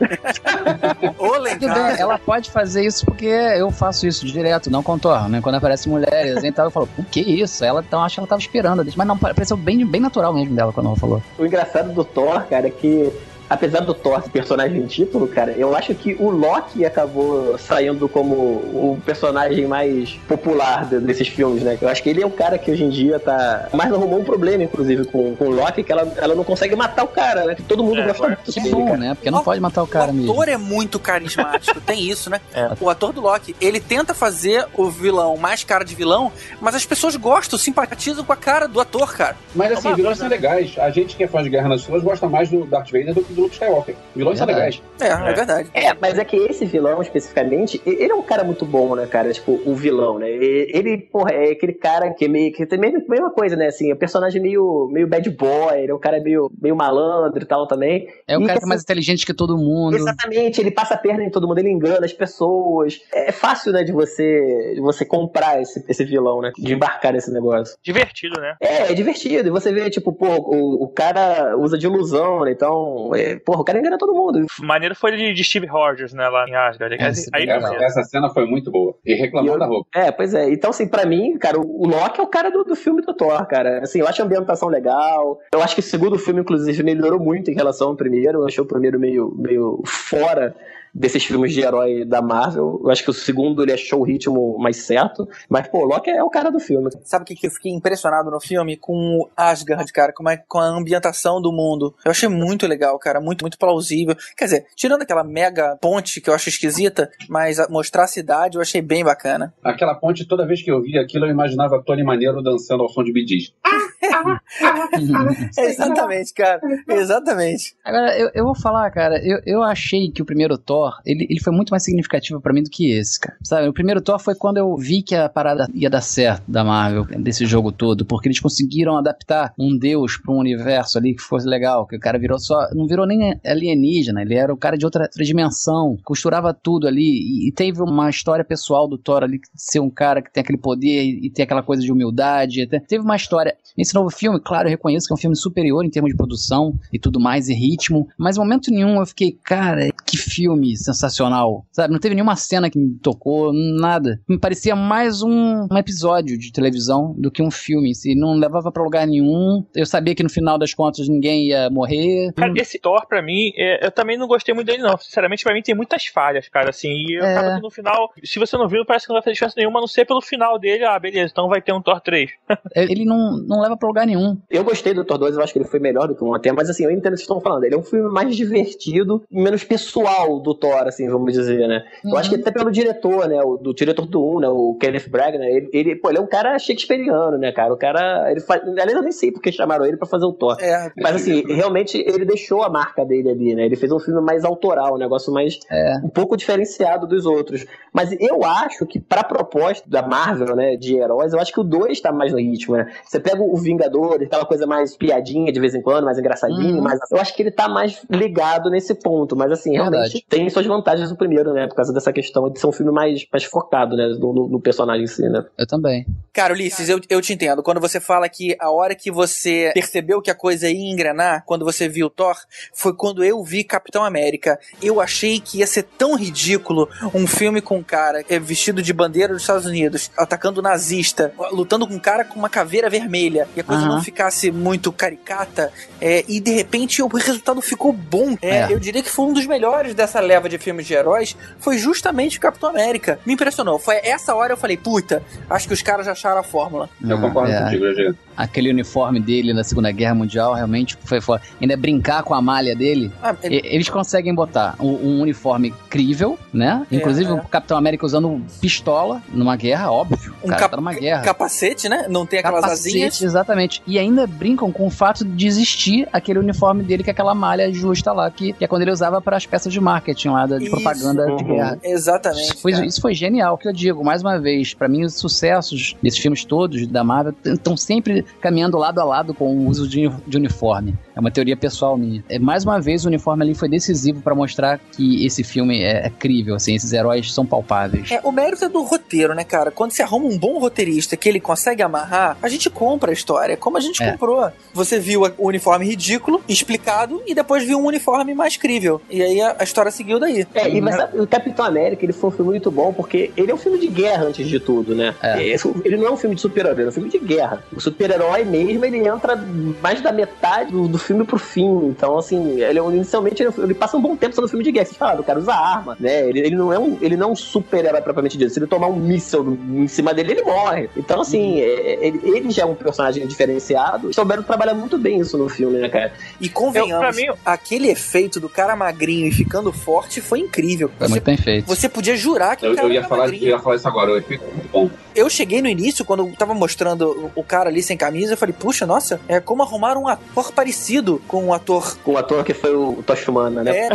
ô cara. ela pode fazer isso porque eu faço isso direto, não contorno, né? Quando aparece mulheres e tal, eu falo, o que isso? Ela então acho que ela tava esperando, mas não, pareceu bem, bem natural mesmo dela quando ela falou. O engraçado do Thor, cara, é que. Apesar do Thor ser personagem título, cara, eu acho que o Loki acabou saindo como o personagem mais popular de- desses filmes, né? Eu acho que ele é o cara que hoje em dia tá. Mas arrumou um problema, inclusive, com, com o Loki, que ela, ela não consegue matar o cara, né? Que todo mundo É, gosta agora- muito Que dele, bom, cara. né? Porque não pode matar o cara o mesmo. ator é muito carismático, tem isso, né? É. O ator do Loki, ele tenta fazer o vilão mais cara de vilão, mas as pessoas gostam, simpatizam com a cara do ator, cara. Mas assim, Uma vilões são legais. A gente que é fã de Guerra nas Estrelas gosta mais do Darth Vader do que do Luke Skywalker. Vilões são Verdade. legais. É, é, É. verdade. É, mas é que esse vilão, especificamente, ele é um cara muito bom, né, cara? Tipo, o vilão, né? Ele, porra, é aquele cara que é meio que tem a mesma, coisa, né? Assim, é um personagem meio, meio bad boy, ele é um cara meio, meio malandro e tal também. É o E cara que é assim, mais inteligente que todo mundo. Exatamente, ele passa a perna em todo mundo, ele engana as pessoas. É fácil, né, de você, de você comprar esse, esse vilão, né? De embarcar nesse negócio. Divertido, né? É, é divertido. E você vê, tipo, pô, o, o cara usa de ilusão, né? Então, porra, o cara engana todo mundo. Maneiro foi de, de Steve Rogers, né, lá em Asgard. É, esse aí, é Essa, essa cena foi muito boa. E reclamou da roupa. É, pois é. Então, assim, pra mim, cara, o Loki é o cara do, do filme do Thor, cara. Assim, eu acho a ambientação legal. Eu acho que o segundo filme, inclusive, melhorou muito em relação ao primeiro. Eu achei o primeiro meio, meio fora desses filmes de herói da Marvel. Eu acho que o segundo ele achou o ritmo mais certo. Mas, pô, o Loki é o cara do filme. Sabe o que, que eu fiquei impressionado no filme? Com o Asgard, cara, com a, com a ambientação do mundo. Eu achei muito legal, cara, muito, muito plausível. Quer dizer, tirando aquela mega ponte que eu acho esquisita, mas a- mostrar a cidade eu achei bem bacana. Aquela ponte, toda vez que eu via aquilo, eu imaginava Tony Maneiro dançando ao som de bidis. Exatamente, cara. Exatamente. Agora, eu, eu vou falar, cara, eu, eu achei que o primeiro Thor, ele, ele foi muito mais significativo pra mim do que esse, cara. Sabe, o primeiro Thor foi quando eu vi que a parada ia dar certo da Marvel, desse jogo todo, porque eles conseguiram adaptar um deus pra um universo ali que fosse legal, que o cara virou só, não virou nem alienígena, ele era o cara de outra, outra dimensão, costurava tudo ali, e, e teve uma história pessoal do Thor ali, ser um cara que tem aquele poder e, e tem aquela coisa de humildade, até- teve uma história. Esse novo filme, claro, eu reconheço que é um filme superior em termos de produção e tudo mais, e ritmo, mas em momento nenhum eu fiquei, cara, que filme filme sensacional, sabe? Não teve nenhuma cena que me tocou, nada. Me parecia mais um, um episódio de televisão do que um filme. Se não levava pra lugar nenhum, eu sabia que no final das contas ninguém ia morrer. Cara, esse Thor, pra mim, é, eu também não gostei muito dele, não. Sinceramente, pra mim tem muitas falhas, cara, assim. E eu É. acaba que no final, se você não viu, parece que não vai fazer diferença nenhuma, a não ser pelo final dele. Ah, beleza, então vai ter um Thor 3. Ele não, não leva pra lugar nenhum. Eu gostei do Thor 2, eu acho que ele foi melhor do que o 1 até, mas assim, eu entendo o que vocês estão falando. Ele é um filme mais divertido menos pessoal do Thor, assim, vamos dizer, né? Eu acho que até pelo diretor, né? O, do diretor do 1, né? O Kenneth Branagh, né? Ele, ele, pô, ele é um cara shakespeariano, né, cara? O cara. Ele faz, aliás, eu nem sei porque chamaram ele pra fazer o Thor. É, Mas assim, realmente ele deixou a marca dele ali, né? Ele fez um filme mais autoral, um negócio mais É. um pouco diferenciado dos outros. Mas eu acho que pra proposta da Marvel, né, de heróis, eu acho que o 2 tá mais no ritmo, né? Você pega o Vingador, aquela coisa mais piadinha de vez em quando, mais engraçadinho, Uhum. mas eu acho que ele tá mais ligado nesse ponto. Mas assim, realmente Verdade. tem suas vantagens o primeiro, né? Por causa dessa questão de ser um filme mais, mais focado, né? No, no- no personagem em si, né? Eu também. Cara, Ulisses, eu, eu te entendo. Quando você fala que a hora que você percebeu que a coisa ia engrenar, quando você viu Thor, foi quando eu vi Capitão América. Eu achei que ia ser tão ridículo um filme com um cara é, vestido de bandeira dos Estados Unidos, atacando nazista, lutando com um cara com uma caveira vermelha, e a coisa Aham. não ficasse muito caricata, é, e de repente o resultado ficou bom. É, É. Eu diria que foi um dos melhores dessa leva de filmes de heróis, foi justamente o Capitão América. Me impressionou. Foi essa hora eu falei, puta, acho que os caras já acharam a fórmula. Eu Ah, concordo é. contigo, GG. Aquele uniforme dele na Segunda Guerra Mundial realmente foi foda. Ainda brincar com a malha dele. Ah, ele- Eles conseguem botar um, um uniforme crível, né? É, Inclusive é. o Capitão América usando pistola numa guerra, óbvio. Um cara cap- tá numa guerra. capacete, né? Não tem aquelas Capacete, asinhas. Exatamente. E ainda brincam com o fato de existir aquele uniforme dele, que é aquela malha justa lá, que, que é quando ele usava para as peças de marketing lá, da- de Isso. propaganda de Uhum. guerra. Exatamente. Isso foi, isso foi genial, o que eu digo, mais uma vez, pra mim os sucessos desses filmes todos da Marvel estão sempre caminhando lado a lado com o uso de, de uniforme. É uma teoria pessoal minha. É, mais uma vez, o uniforme ali foi decisivo pra mostrar que esse filme é, é crível, assim, esses heróis são palpáveis. É, o mérito é do roteiro, né, cara? Quando você arruma um bom roteirista que ele consegue amarrar, a gente compra a história, como a gente É. comprou. Você viu o uniforme ridículo, explicado, e depois viu um uniforme mais crível. E aí a, a história seguiu daí. É, e, mas sabe, o Capitão América ele foi um filme muito bom porque ele é um filme de guerra antes de tudo, né? É. Esse- Ele não é um filme de super-herói, ele é um filme de guerra. O super-herói mesmo, ele entra mais da metade do, do filme pro fim. Então, assim, ele é inicialmente ele, ele passa um bom tempo sendo um filme de guerra. Vocês falaram, o cara usa arma, né? Ele, ele não é um, ele não é um super-herói propriamente dito. Se ele tomar um míssil em cima dele, ele morre. Então, assim, é- ele, ele já é um personagem diferenciado. Souberam trabalhar muito bem isso no filme, né, cara? E convenhamos, Eu- mim- aquele efeito do cara magrinho e ficando forte foi incrível. Foi Você, muito bem feito. você podia jurar que Eu, o cara eu ia era falar, eu magrinho. ia falar isso agora, o efeito é muito bom. Eu cheguei no início, quando eu tava mostrando o cara ali sem camisa, eu falei, puxa, nossa, é como arrumar um ator parecido com um ator. Com o ator que foi o Toshimana, né? É. Eu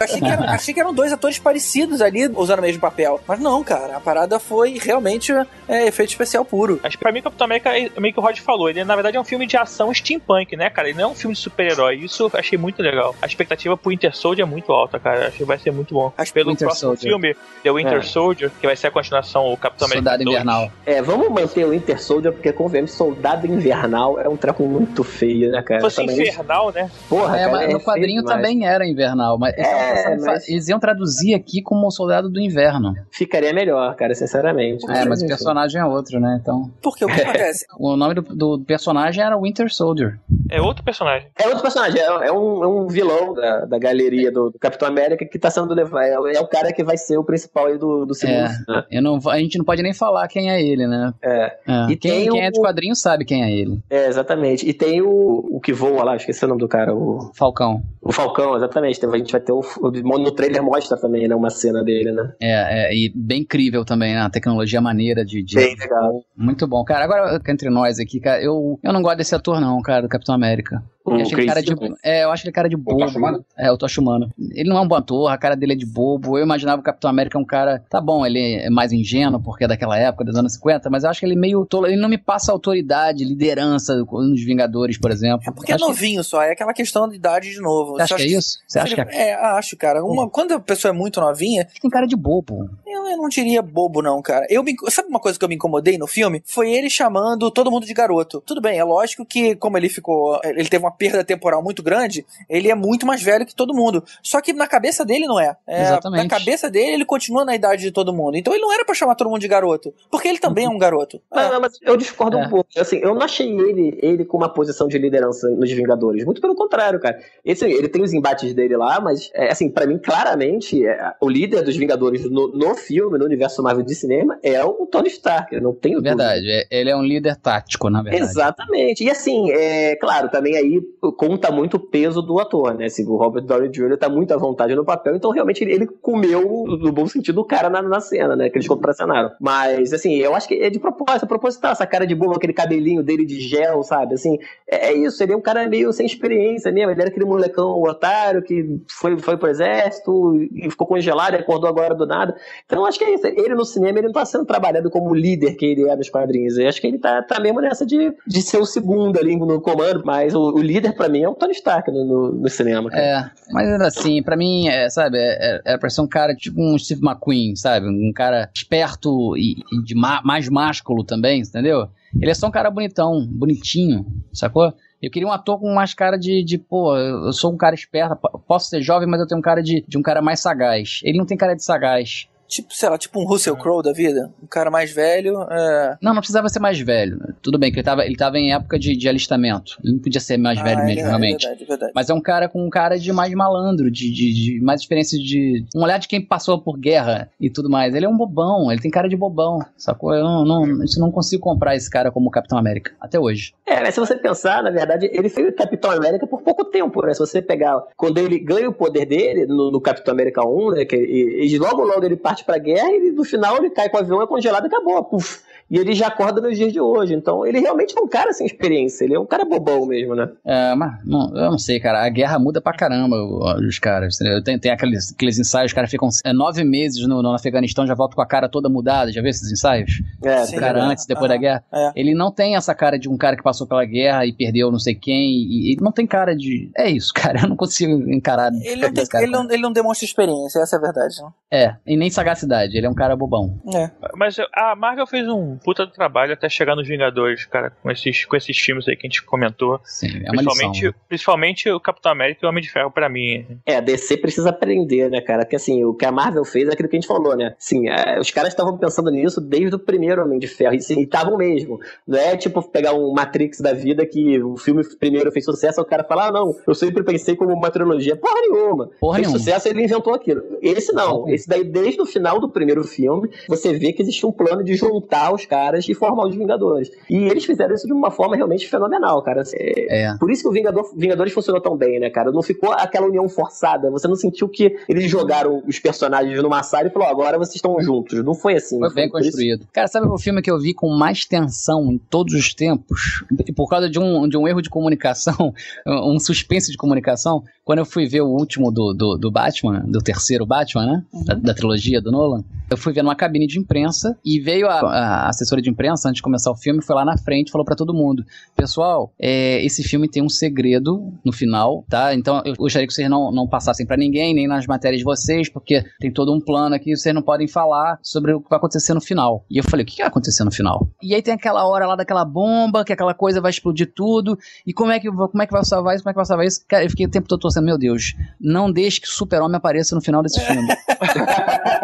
achei, que era- achei que eram dois atores parecidos ali, usando o mesmo papel. Mas não, cara, a parada foi realmente é, efeito especial puro. Acho que pra mim, Capitão América, é meio que o Rod falou, ele na verdade é um filme de ação steampunk, né, cara? Ele não é um filme de super-herói. Isso eu achei muito legal. A expectativa pro Winter Soldier é muito alta, cara. Acho que vai ser muito bom. Acho Pelo Winter próximo Soldier. filme, The Winter É. Soldier, que vai ser a continuação, o Capitão América Soldado 2. Invernal. É, vamos manter o Winter Soldier, porque convenhamos, Soldado Invernal é um treco muito feio, né, cara? Se fosse Também- infernal, né? Porra, É, cara, mas é no quadrinho demais. também era invernal, mas, É, mas- eles iam traduzir aqui como Soldado do Inverno. Ficaria melhor, cara, sinceramente. É, mas o personagem é outro, né? Então, Porque o que acontece? o nome do, do personagem era Winter Soldier. É outro personagem. É outro personagem, é, é um, é um vilão da, da galeria do, do Capitão América que tá sendo levado. É, é o cara que vai ser o principal aí do, do segundo. É. né? Eu não, a gente não pode nem falar quem é ele, né? É, É. E Quem, o- é de quadrinho sabe quem é ele. é, exatamente. E tem o, o que voa lá, esqueci o nome do cara, o, Falcão. o Falcão, exatamente. A gente vai ter o, o. No trailer mostra também, né? Uma cena dele, né? É, é, e bem incrível também, né? A tecnologia maneira de. de- Bem legal. Muito bom. Cara, agora entre nós aqui, cara, eu, eu não gosto desse ator, não, cara, do Capitão América. O Eu achei ele cara de, é, eu acho ele cara de bobo. É, o Tocha Humano. Ele não é um bom ator, a cara dele é de bobo. Eu imaginava o Capitão América um cara. Tá bom, ele é mais ingênuo, porque é daquela época, dos anos 50, mas eu acho que ele é meio tolo. Ele não me passa autoridade, liderança nos Vingadores, por exemplo. É porque é Acho que- novinho só, é aquela questão de idade de novo. Você acha que é isso? Você acha que é... É, acho, cara. Uma, quando a pessoa é muito novinha, tem cara de bobo? eu, eu não diria bobo, não, cara. Eu me, sabe uma coisa que eu me incomodei no filme? Foi ele chamando todo mundo de garoto. Tudo bem, é lógico que, como ele ficou. Ele teve uma perda temporal muito grande, ele é muito mais velho que todo mundo. Só que na cabeça dele não é. é Exatamente. Na cabeça dele, ele continua na idade de todo mundo. Então ele não era pra chamar todo mundo de garoto. Porque ele também é um garoto. Não, É. não, mas eu discordo É. um pouco. Assim, eu não achei ele, ele com uma posição de liderança nos Vingadores. Muito pelo contrário, cara. Esse, ele tem os embates dele lá, mas, é, assim, pra mim, claramente, é, o líder dos Vingadores no, no filme, no universo Marvel de cinema, é o Tony Stark. Eu não tenho dúvida. Verdade, é- ele é um líder tático, na verdade. Exatamente. E assim, é claro, também aí conta muito o peso do ator, né? Assim, o Robert Downey Jr. tá muito à vontade no papel, então realmente ele, comeu, no bom sentido, o cara na, na cena, né? Que eles contracenaram. Mas, assim, eu acho que é de propósito, é proposital, essa cara de bobo, aquele cabelinho dele de gel, sabe? Assim, é, é isso, ele é um cara meio sem experiência mesmo. Ele era aquele molecão otário que foi, foi pro exército e ficou congelado e acordou agora do nada. Então, eu acho que é isso. Ele no cinema, ele não tá sendo trabalhado como líder que ele é nos quadrinhos. Eu acho que ele tá, tá mesmo nessa de, de ser o segundo ali no comando, mas o, o líder pra mim é o Tony Stark no, no, no cinema. cara. É, mas ainda assim, pra mim, é, sabe, é, é, era pra ser um cara tipo um Steve McQueen, sabe? Um cara esperto e, e de ma- mais másculo também, entendeu? Ele é só um cara bonitão, bonitinho, sacou? Eu queria um ator com mais cara de, de pô, eu sou um cara esperto, po- posso ser jovem, mas eu tenho um cara de, de um cara mais sagaz. Ele não tem cara de sagaz. Tipo, sei lá, tipo um Russell Crowe da vida. Um cara mais velho. É... Não, não precisava ser mais velho. Tudo bem que ele tava, ele tava em época de, de alistamento. Ele não podia ser mais Ah, velho é, mesmo, é realmente. verdade, é verdade. Mas é um cara com um cara de mais malandro, de, de, de mais experiência de. Um olhar de quem passou por guerra e tudo mais. Ele é um bobão, ele tem cara de bobão, sacou? Eu não, não, eu não consigo comprar esse cara como Capitão América, até hoje. É, mas se você pensar, na verdade, ele foi o Capitão América por pouco tempo, né? Se você pegar, quando ele ganha o poder dele no, no Capitão América 1, né? Que, e, e logo logo ele parte pra guerra e no final ele cai com o avião, é congelado e acabou, puf. E ele já acorda nos dias de hoje. Então, ele realmente é um cara sem experiência. Ele é um cara bobão mesmo, né? É, mas não, eu não sei, cara. A guerra muda pra caramba os caras. Tem, tem aqueles, aqueles ensaios, os caras ficam é, nove meses no, no Afeganistão, já voltam com a cara toda mudada. Já viu esses ensaios? É, Sim. O cara é. antes, depois da Ah, guerra. é. Ele não tem essa cara de um cara que passou pela guerra e perdeu não sei quem. E, ele não tem cara de. É isso, cara. Eu não consigo encarar. Ele não, tem- cara ele, não, ele não demonstra experiência, essa é a verdade. Né? É, e nem sagacidade. Ele é um cara bobão. É. Mas a Marvel fez um puta do trabalho até chegar nos Vingadores, cara, com esses, com esses filmes aí que a gente comentou. Sim, é uma principalmente, lição. né? principalmente o Capitão América e o Homem de Ferro, pra mim. É, a DC precisa aprender, né, cara? Porque assim, o que a Marvel fez é aquilo que a gente falou, né? Assim, é, os caras estavam pensando nisso desde o primeiro Homem de Ferro. E estavam mesmo. Não é tipo pegar um Matrix da vida que o filme primeiro fez sucesso, o cara fala, ah, não, eu sempre pensei como uma trilogia. Porra nenhuma. Porra fez nenhuma. sucesso ele inventou aquilo. Esse não. Esse daí, desde o final do primeiro filme, você vê que existia um plano de juntar os caras e formar os Vingadores. E eles fizeram isso de uma forma realmente fenomenal, cara. É, É. por isso que o Vingador, Vingadores funcionou tão bem, né, cara? Não ficou aquela união forçada. Você não sentiu que eles jogaram os personagens numa sala e falou, agora vocês estão juntos. Não foi assim. Foi bem por isso- construído. Cara, sabe o filme que eu vi com mais tensão em todos os tempos? E por causa de um, de um erro de comunicação, um suspense de comunicação, quando eu fui ver o último do, do, do Batman, do terceiro Batman, né? Da, da trilogia do Nolan, eu fui ver numa cabine de imprensa e veio a, a assessora de imprensa, antes de começar o filme, foi lá na frente e falou pra todo mundo: Pessoal, é, esse filme tem um segredo no final, tá? Então eu gostaria que vocês não, não passassem pra ninguém, nem nas matérias de vocês, porque tem todo um plano aqui, vocês não podem falar sobre o que vai acontecer no final. E eu falei: O que vai acontecer no final? E aí tem aquela hora lá daquela bomba, que aquela coisa vai explodir tudo, e como é que, como é que vai salvar isso? Como é que vai salvar isso? Cara, eu fiquei o tempo todo torcendo: Meu Deus, não deixe que o Super-Homem apareça no final desse filme.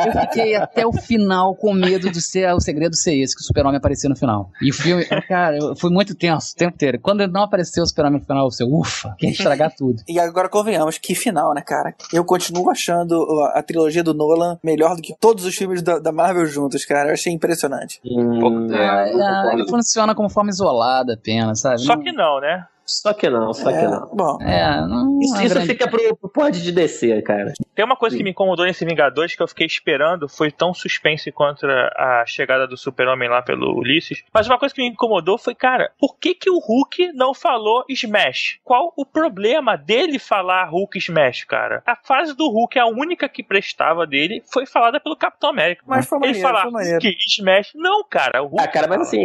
Eu fiquei até o final com medo de ser o segredo ser esse, que o Super-Homem aparecer no final. E o filme, cara, eu fui muito tenso o tempo inteiro. Quando ele não apareceu o Super-Homem no final, eu falei, ufa, que estragar tudo. E agora convenhamos, que final, né, cara? Eu continuo achando a, trilogia do Nolan melhor do que todos os filmes da, da Marvel juntos, cara. Eu achei impressionante. Hum, É, concordo. ele funciona como forma isolada apenas, sabe? Só Não- que não, né? Só que não, só que É, não. Bom, É, não. Isso, é isso grande- fica pro, pro pod de descer, cara. Tem uma coisa que me incomodou nesse Vingadores que eu fiquei esperando, foi tão suspense contra a chegada do Super-Homem lá pelo Ulisses. Mas uma coisa que me incomodou foi, cara, por que que o Hulk não falou Smash? Qual o problema dele falar Hulk Smash, cara? A fase do Hulk, a única que prestava dele, foi falada pelo Capitão América. Mas foi ele maneiro, falar foi maneiro. Hulk Smash, não, cara, o Hulk Ah, cara, mas assim,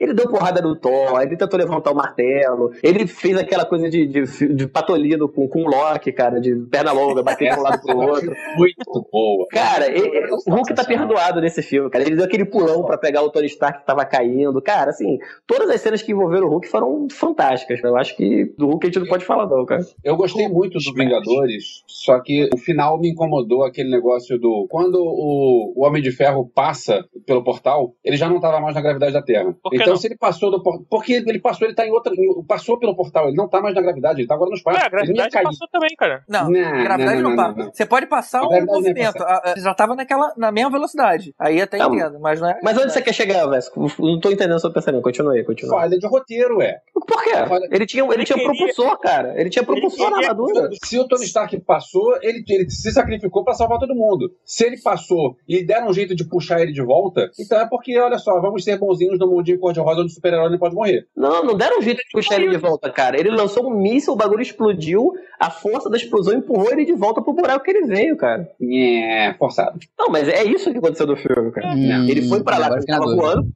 ele deu porrada no Thor, ele tentou levantar o martelo, ele ele fez aquela coisa de, de, de patolino com, com o Loki, cara, de perna longa, bater de um lado pro outro. Muito boa. Cara, ele- o Hulk tá perdoado nesse filme, cara. Ele deu aquele pulão pra pegar o Tony Stark que tava caindo. Cara, assim, todas as cenas que envolveram o Hulk foram fantásticas. Eu acho que do Hulk a gente não pode falar, não, cara. Eu gostei muito dos Vingadores, só que o final me incomodou aquele negócio do. Quando o, o Homem de Ferro passa pelo portal, ele já não estava mais na gravidade da Terra. Então, não? se ele passou do portal. Porque ele passou, ele tá em outra. Passou pelo portal, ele não tá mais na gravidade, ele tá agora no espaço. Ué, a ele gravidade passou também, cara. Não, Não, gravidade não, não, não, passa. não, não. Você pode passar o ia movimento. A- Já tava naquela, na mesma velocidade. Aí até Não, entendo, mas não é. Mas onde você quer chegar, Vesco? Não tô entendendo o seu pensamento. Continua aí, continua. Falha de roteiro, é. Por quê? Ele tinha, ele Ele tinha queria- propulsor, cara. Ele tinha propulsor na queria- armadura. Se o Tony Stark passou, ele, ele se sacrificou pra salvar todo mundo. Se ele passou e deram um jeito de puxar ele de volta, então é porque, olha só, vamos ser bonzinhos no mundinho cor-de-rosa onde o super-herói não pode morrer. Não, não deram um jeito de puxar ele de volta, cara. Ele lançou um míssil, o bagulho explodiu, a força da explosão empurrou ele de volta pro buraco que ele veio, cara. É, forçado. Não, mas é isso que aconteceu no filme, cara. Hum, Ele foi pra lá, ele tava voando,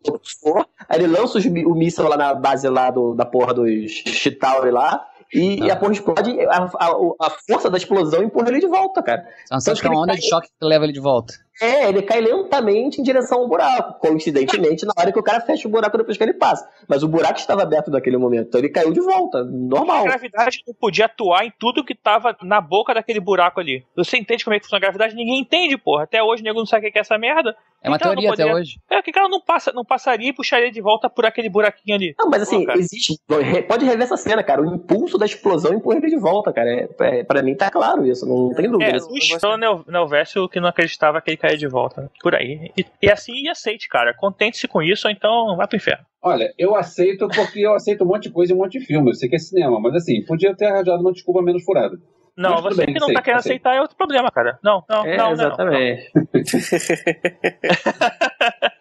aí ele lança os o míssil lá na base lá do, da porra dos Chitauri lá, e, e a porra explode, a, a, a força da explosão empurra ele de volta, cara. Só Tanto que é uma onda de choque que leva ele de volta. É, ele cai lentamente em direção ao buraco, coincidentemente na hora que o cara fecha o buraco depois que ele passa. Mas o buraco estava aberto naquele momento, então ele caiu de volta, normal. A gravidade não podia atuar em tudo que tava na boca daquele buraco ali. Você entende como é que funciona a gravidade? Ninguém entende, porra. Até hoje o nego não sabe o que é essa merda. É uma Então, teoria até poderia- hoje. É que ela não, passa, não passaria e puxaria de volta por aquele buraquinho ali. Não, mas assim, Pô, cara. existe. Pode rever essa cena, cara. O impulso da explosão empurra ele de volta, cara. É, é, pra mim tá claro isso, não tem dúvida. É, o Estrela Neo- Nelvécio que não acreditava que ele caía de volta. né? Por aí. E, e assim, e aceite, cara. Contente-se com isso, ou então vai pro inferno. Olha, eu aceito porque eu aceito um monte de coisa e um monte de filme. Eu sei que é cinema, mas assim, podia ter arranjado uma desculpa menos furada. Não, você bem, que não tá aceito, querendo aceitar é outro problema, cara. Não, não, É, não, não, não.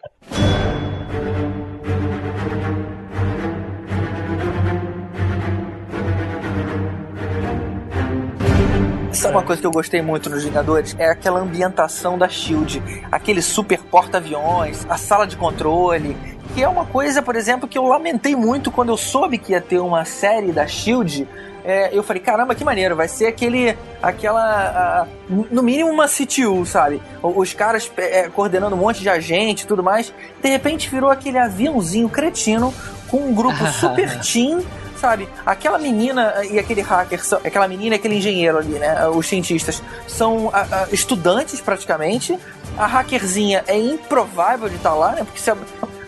Sabe uma coisa que eu gostei muito nos Vingadores? É aquela ambientação da Shield, aquele super porta-aviões, a sala de controle. Que é uma coisa, por exemplo, que eu lamentei muito quando eu soube que ia ter uma série da Shield. É, eu falei, caramba, que maneiro, vai ser aquele, aquela, ah, no mínimo uma CTU, sabe? Os caras é, coordenando um monte de agente e tudo mais. De repente virou aquele aviãozinho cretino com um grupo super team sabe? Aquela menina e aquele hacker, são- aquela menina e aquele engenheiro ali, né? Os cientistas são ah, ah, estudantes praticamente. A hackerzinha é improvável de estar lá, né? Porque se a-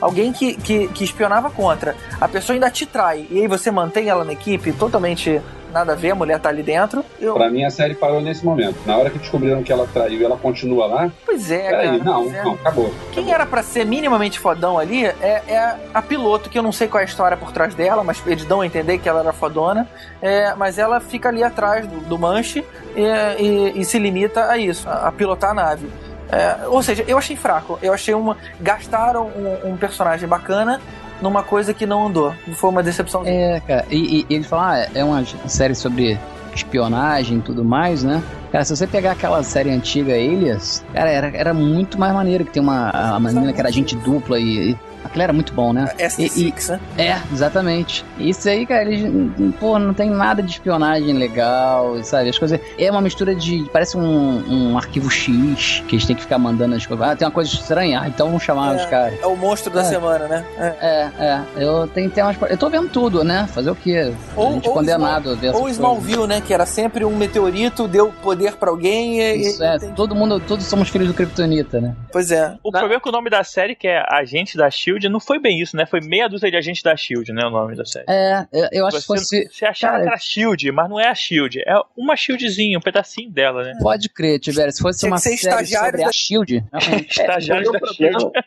alguém que, que, que espionava contra, a pessoa ainda te trai e aí você mantém ela na equipe totalmente nada a ver, a mulher tá ali dentro. Eu, Pra mim, a série parou nesse momento. Na hora que descobriram que ela traiu e ela continua lá, pois é, cara. não, pois é. não, acabou. Quem era pra ser minimamente fodão ali é, é a piloto, que eu não sei qual é a história por trás dela, mas eles dão a entender que ela era fodona. É, mas ela fica ali atrás do, do manche e, e- e se limita a isso, a, a pilotar a nave. É, ou seja, eu achei fraco. Eu achei uma. Gastaram um, um personagem bacana numa coisa que não andou. Foi uma decepção. É, cara, e, e ele fala, ah, é uma série sobre espionagem e tudo mais, né? Cara, se você pegar aquela série antiga Elias, cara, era, era muito mais maneiro que tem uma a menina que era agente dupla e, e aquilo era muito bom, né? S6, né? É, exatamente. Isso aí, cara, eles, pô, não tem nada de espionagem legal, sabe? As coisas. É uma mistura de. Parece um, um arquivo X que eles têm que ficar mandando as coisas. Ah, tem uma coisa estranha, ah, então vamos chamar os caras. É o monstro da É. semana, né? É. É, é. Eu tenho, umas, Eu tô vendo tudo, né? Fazer o quê? Ou- a gente ou condenado a ver Ou coisas. Smallville, né? Que era sempre um meteorito, deu poder pra alguém e. Isso e- é, todo mundo, todos somos filhos do Kryptonita, né? Pois é. O problema é que o nome da série, que é Agente da Shield, não foi bem isso, né? Foi meia dúzia de Agente da Shield, né? O nome da série. É, eu, acho que você, fosse. você achava cara, que era Shield, mas não é a Shield. É uma Shieldzinha, um pedacinho dela, né? Pode crer, Tibério, se fosse Tinha uma que ser série estagiário sobre da- a Shield. realmente. Estagiário o da Shield. problema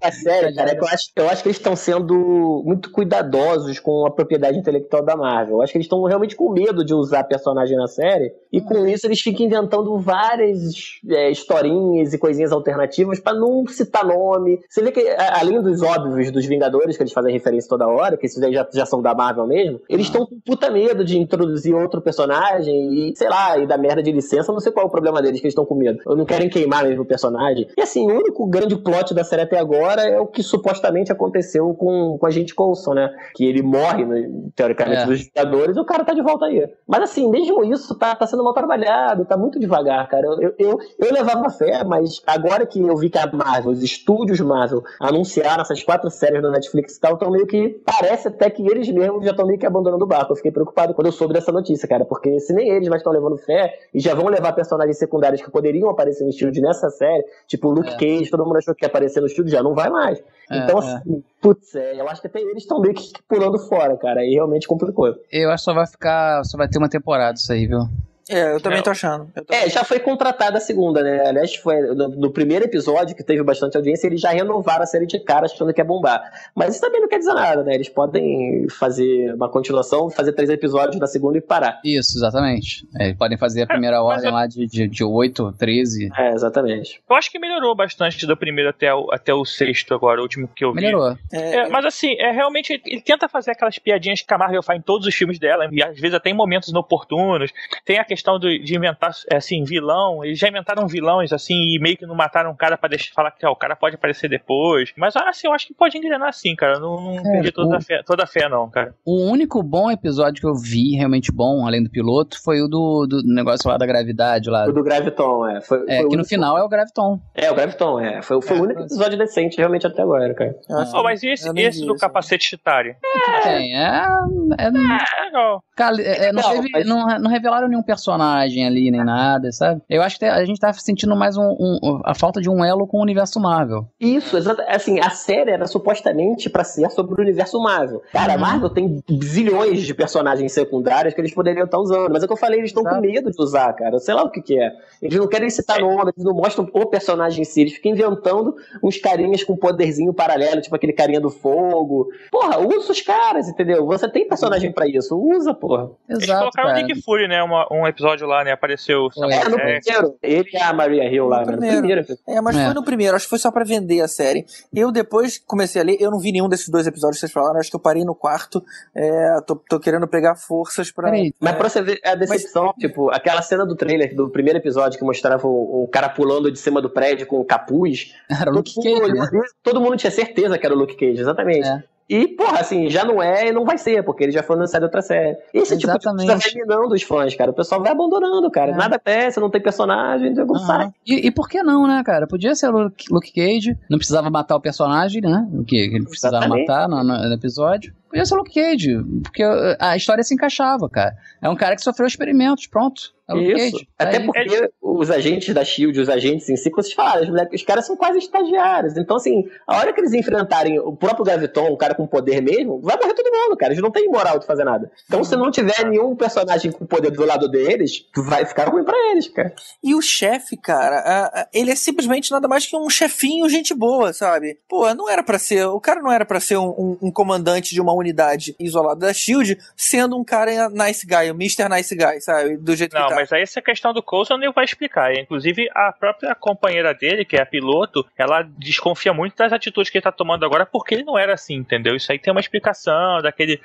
da série, cara, é que eu acho, eu acho que eles estão sendo muito cuidadosos com a propriedade intelectual da Marvel. Eu acho que eles estão realmente com medo de usar personagem na série, e com isso eles ficam inventando várias é, historinhas e coisinhas alternativas pra não citar citar nome. Você vê que, além dos óbvios dos Vingadores, que eles fazem referência toda hora, que esses aí já, já são da Marvel mesmo, eles estão com puta medo de introduzir outro personagem e, sei lá, e dar merda de licença. Não sei qual é o problema deles, que eles estão com medo. Ou não querem queimar mesmo o personagem. E assim, o único grande plot da série até agora é o que supostamente aconteceu com, com a gente Coulson, né? Que ele morre, né, teoricamente, É. dos Vingadores e o cara tá de volta aí. Mas assim, mesmo isso tá, tá sendo mal trabalhado, tá muito devagar, cara. Eu, eu, eu, eu levava fé, mas agora que eu vi que a Marvel, estúdios Marvel, anunciaram essas quatro séries da Netflix e tal, então meio que parece até que eles mesmos já estão meio que abandonando o barco. Eu fiquei preocupado quando eu soube dessa notícia, cara, porque se nem eles mais estão levando fé e já vão levar personagens secundários que poderiam aparecer no Shield nessa série, tipo Luke É. Cage, todo mundo achou que ia aparecer no Shield, já não vai mais. É, então, é. assim, putz, é, eu acho que até eles estão meio que pulando fora, cara, e realmente complicou. Eu acho que só vai ficar. Só vai ter uma temporada isso aí, viu? É, eu também É. tô achando. Tô- É, já foi contratada a segunda, né? Aliás, foi no, no primeiro episódio, que teve bastante audiência, eles já renovaram a série de cara achando que ia bombar. Mas isso também não quer dizer nada, né? Eles podem fazer uma continuação, fazer três episódios na segunda e parar. Isso, exatamente. É, eles podem fazer a primeira mas ordem eu- lá de, de, de 8, 13. É, exatamente. Eu acho que melhorou bastante do primeiro até o, até o sexto agora, o último que eu vi. Melhorou. É, É, mas assim, é realmente ele tenta fazer aquelas piadinhas que a Marvel faz em todos os filmes dela, e às vezes até em momentos inoportunos. Tem a questão do- de inventar é, assim vilão, eles já inventaram vilões assim e meio que não mataram um cara pra deixar falar que ó, o cara pode aparecer depois. Mas assim, eu acho que pode engrenar assim, cara. Eu Não, não É, perdi toda, o- a fé, toda a fé não, cara. O único bom episódio que eu vi, realmente bom, além do piloto, foi o do, do negócio lá da gravidade lá. O do Graviton, é. Foi, É, foi o que no final é o Graviton. É, o Graviton, é. Foi, foi É, o único episódio decente realmente até agora, cara. acho- Oh, mas e esse, esse do isso. capacete Chitari? Tem, é. é, É legal. Cara, é, é, não, Não, teve- mas- não- não revelaram nenhum personagem ali, nem nada, sabe? Eu acho que a gente tá sentindo mais um- um- a falta de um elo com o universo Marvel. Isso, exato. Assim, a série era supostamente pra ser sobre o universo Marvel. Cara, a Uhum. Marvel tem zilhões de personagens secundários que eles poderiam estar usando. Mas é o que eu falei, eles estão com medo de usar, cara. Sei lá o que que é. Eles não querem citar nome, eles não mostram o personagem em si. Eles ficam inventando uns carinhas com poderzinho paralelo, tipo aquele carinha do fogo. Porra, usa os caras, entendeu? Você tem personagem pra isso. Usa, porra. Eles Exato, colocaram cara. o Nick Fury, né? uma- um episódio lá, né? Apareceu. É, Samuel no primeiro. Ele e a Maria Hill lá, No né? No primeiro. É, mas É. foi no primeiro, acho que foi só pra vender a série. Eu depois comecei a ler, eu não vi nenhum desses dois episódios que vocês falaram, acho que eu parei no quarto. É, tô, tô querendo pegar forças pra. Peraí, Mas pra você ver a decepção, tipo, aquela cena do trailer do primeiro episódio que mostrava o, o cara pulando de cima do prédio com o capuz. Era o Luke todo, mundo, Cage, né? todo mundo tinha certeza que era o Luke Cage, exatamente. É. E, porra, assim, já não é e não vai ser, porque ele já foi anunciado em outra série. Esse tipo de coisa vai minando os fãs, cara. O pessoal vai abandonando, cara. É. Nada acontece, não tem personagem, então Aham. sai. E, e por que não, né, cara? Podia ser Luke, Luke Cage, não precisava matar o personagem, né? O que ele precisava Exatamente. matar no, no- episódio. Podia ser o Luke Cage, porque uh, a história se encaixava, cara. É um cara que sofreu experimentos, pronto. É Isso. Até Aí- porque os agentes da Shield, os agentes em si, como vocês falaram, os, moleques- os caras são quase estagiários. Então, assim, a hora que eles enfrentarem o próprio Graviton, um cara com poder mesmo, vai morrer todo mundo, cara. Eles não têm moral de fazer nada. Então, se não tiver nenhum personagem com poder do lado deles, vai ficar ruim pra eles, cara. E o chefe, cara, ele é simplesmente nada mais que um chefinho gente boa, sabe? Pô, não era pra ser. O cara não era pra ser um, um- um comandante de uma unidade isolada da Shield, sendo um cara nice guy, o Mr. Nice Guy, sabe? Do jeito Não, que tá. mas aí essa questão do Coulson nem vai explicar. Inclusive, a própria companheira dele, que é a piloto, ela desconfia muito das atitudes que ele tá tomando agora, porque ele não era assim, entendeu? Isso aí tem uma explicação daquele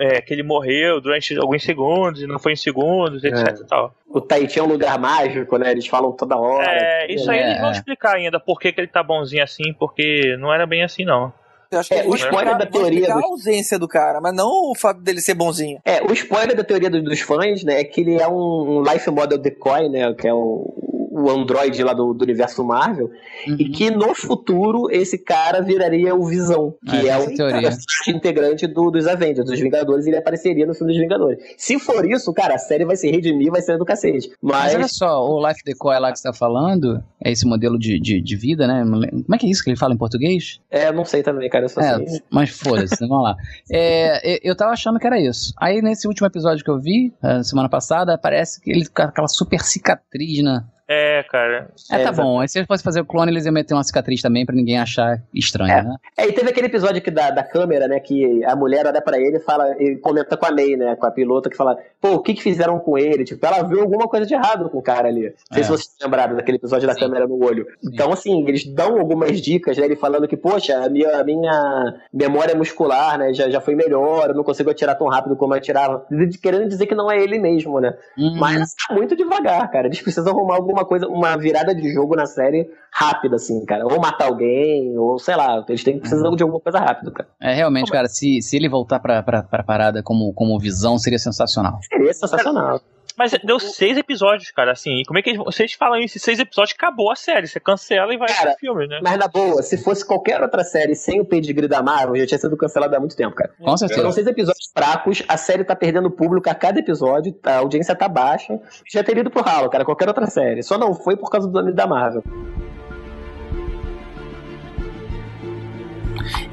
é, que ele morreu durante alguns segundos e não foi em segundos, etc É. e tal. O Tahiti é um lugar mágico, né? Eles falam toda hora. É, isso aí É, eles vão é. explicar ainda por que, que ele tá bonzinho assim, porque não era bem assim, não. Eu acho que É, o spoiler da teoria explicar do- a ausência do cara, mas não o fato dele ser bonzinho. É, o spoiler da teoria do- dos fãs, né, é que ele é um, um life model decoy, né, que é o, o android lá do, do universo Marvel, Uhum. e que no futuro esse cara viraria o Visão, que É, é, o teoria. personagem integrante do- dos Avengers, dos Vingadores, e ele apareceria no filme dos Vingadores. Se for isso, cara, a série vai se redimir, vai ser do cacete. Mas Mas, olha só, o Life Decoy lá que você tá falando, é esse modelo de, de, de vida, né? Como é que é isso que ele fala em português? é, não sei também, cara, eu só É, sei. mas foda-se, vamos lá. É, eu tava achando que era isso. Aí nesse último episódio que eu vi, eh, semana passada, parece que ele com aquela super cicatriz na, É, cara. É, tá É, bom. Aí se eles fossem fazer o clone, eles iam meter uma cicatriz também pra ninguém achar estranho, É. né? É, e teve aquele episódio aqui da, da câmera, né? Que a mulher olha pra ele e fala, e comenta com a May, né? Com a pilota, que fala, pô, o que que fizeram com ele? Tipo, ela viu alguma coisa de errado com o cara ali. Não sei É. se vocês lembraram daquele episódio da Sim. câmera no olho. Então, assim, eles dão algumas dicas, né? Ele falando que, poxa, a minha, a minha memória muscular, né? Já, já foi melhor, eu não consigo atirar tão rápido como eu atirava. Querendo dizer que não é ele mesmo, né? Uhum. Mas tá muito devagar, cara. Eles precisam arrumar alguma coisa, uma virada de jogo na série rápida, assim, cara. Ou matar alguém, ou sei lá. Eles têm precisam Uhum. de alguma coisa rápida, cara. É, realmente, cara, se, se ele voltar pra, pra, pra parada como, como visão, seria sensacional. Seria sensacional. Mas deu seis episódios, cara, assim. E como é que eles, vocês falam isso? Seis episódios, acabou a série. Você cancela e vai Cara, pro filme, né? Mas na boa, se fosse qualquer outra série sem o pedigree da Marvel, já tinha sido cancelada há muito tempo, cara. Com certeza. Foram seis episódios fracos, a série tá perdendo público a cada episódio, a audiência tá baixa. Já teria ido pro ralo, cara, qualquer outra série. Só não foi por causa do nome da Marvel.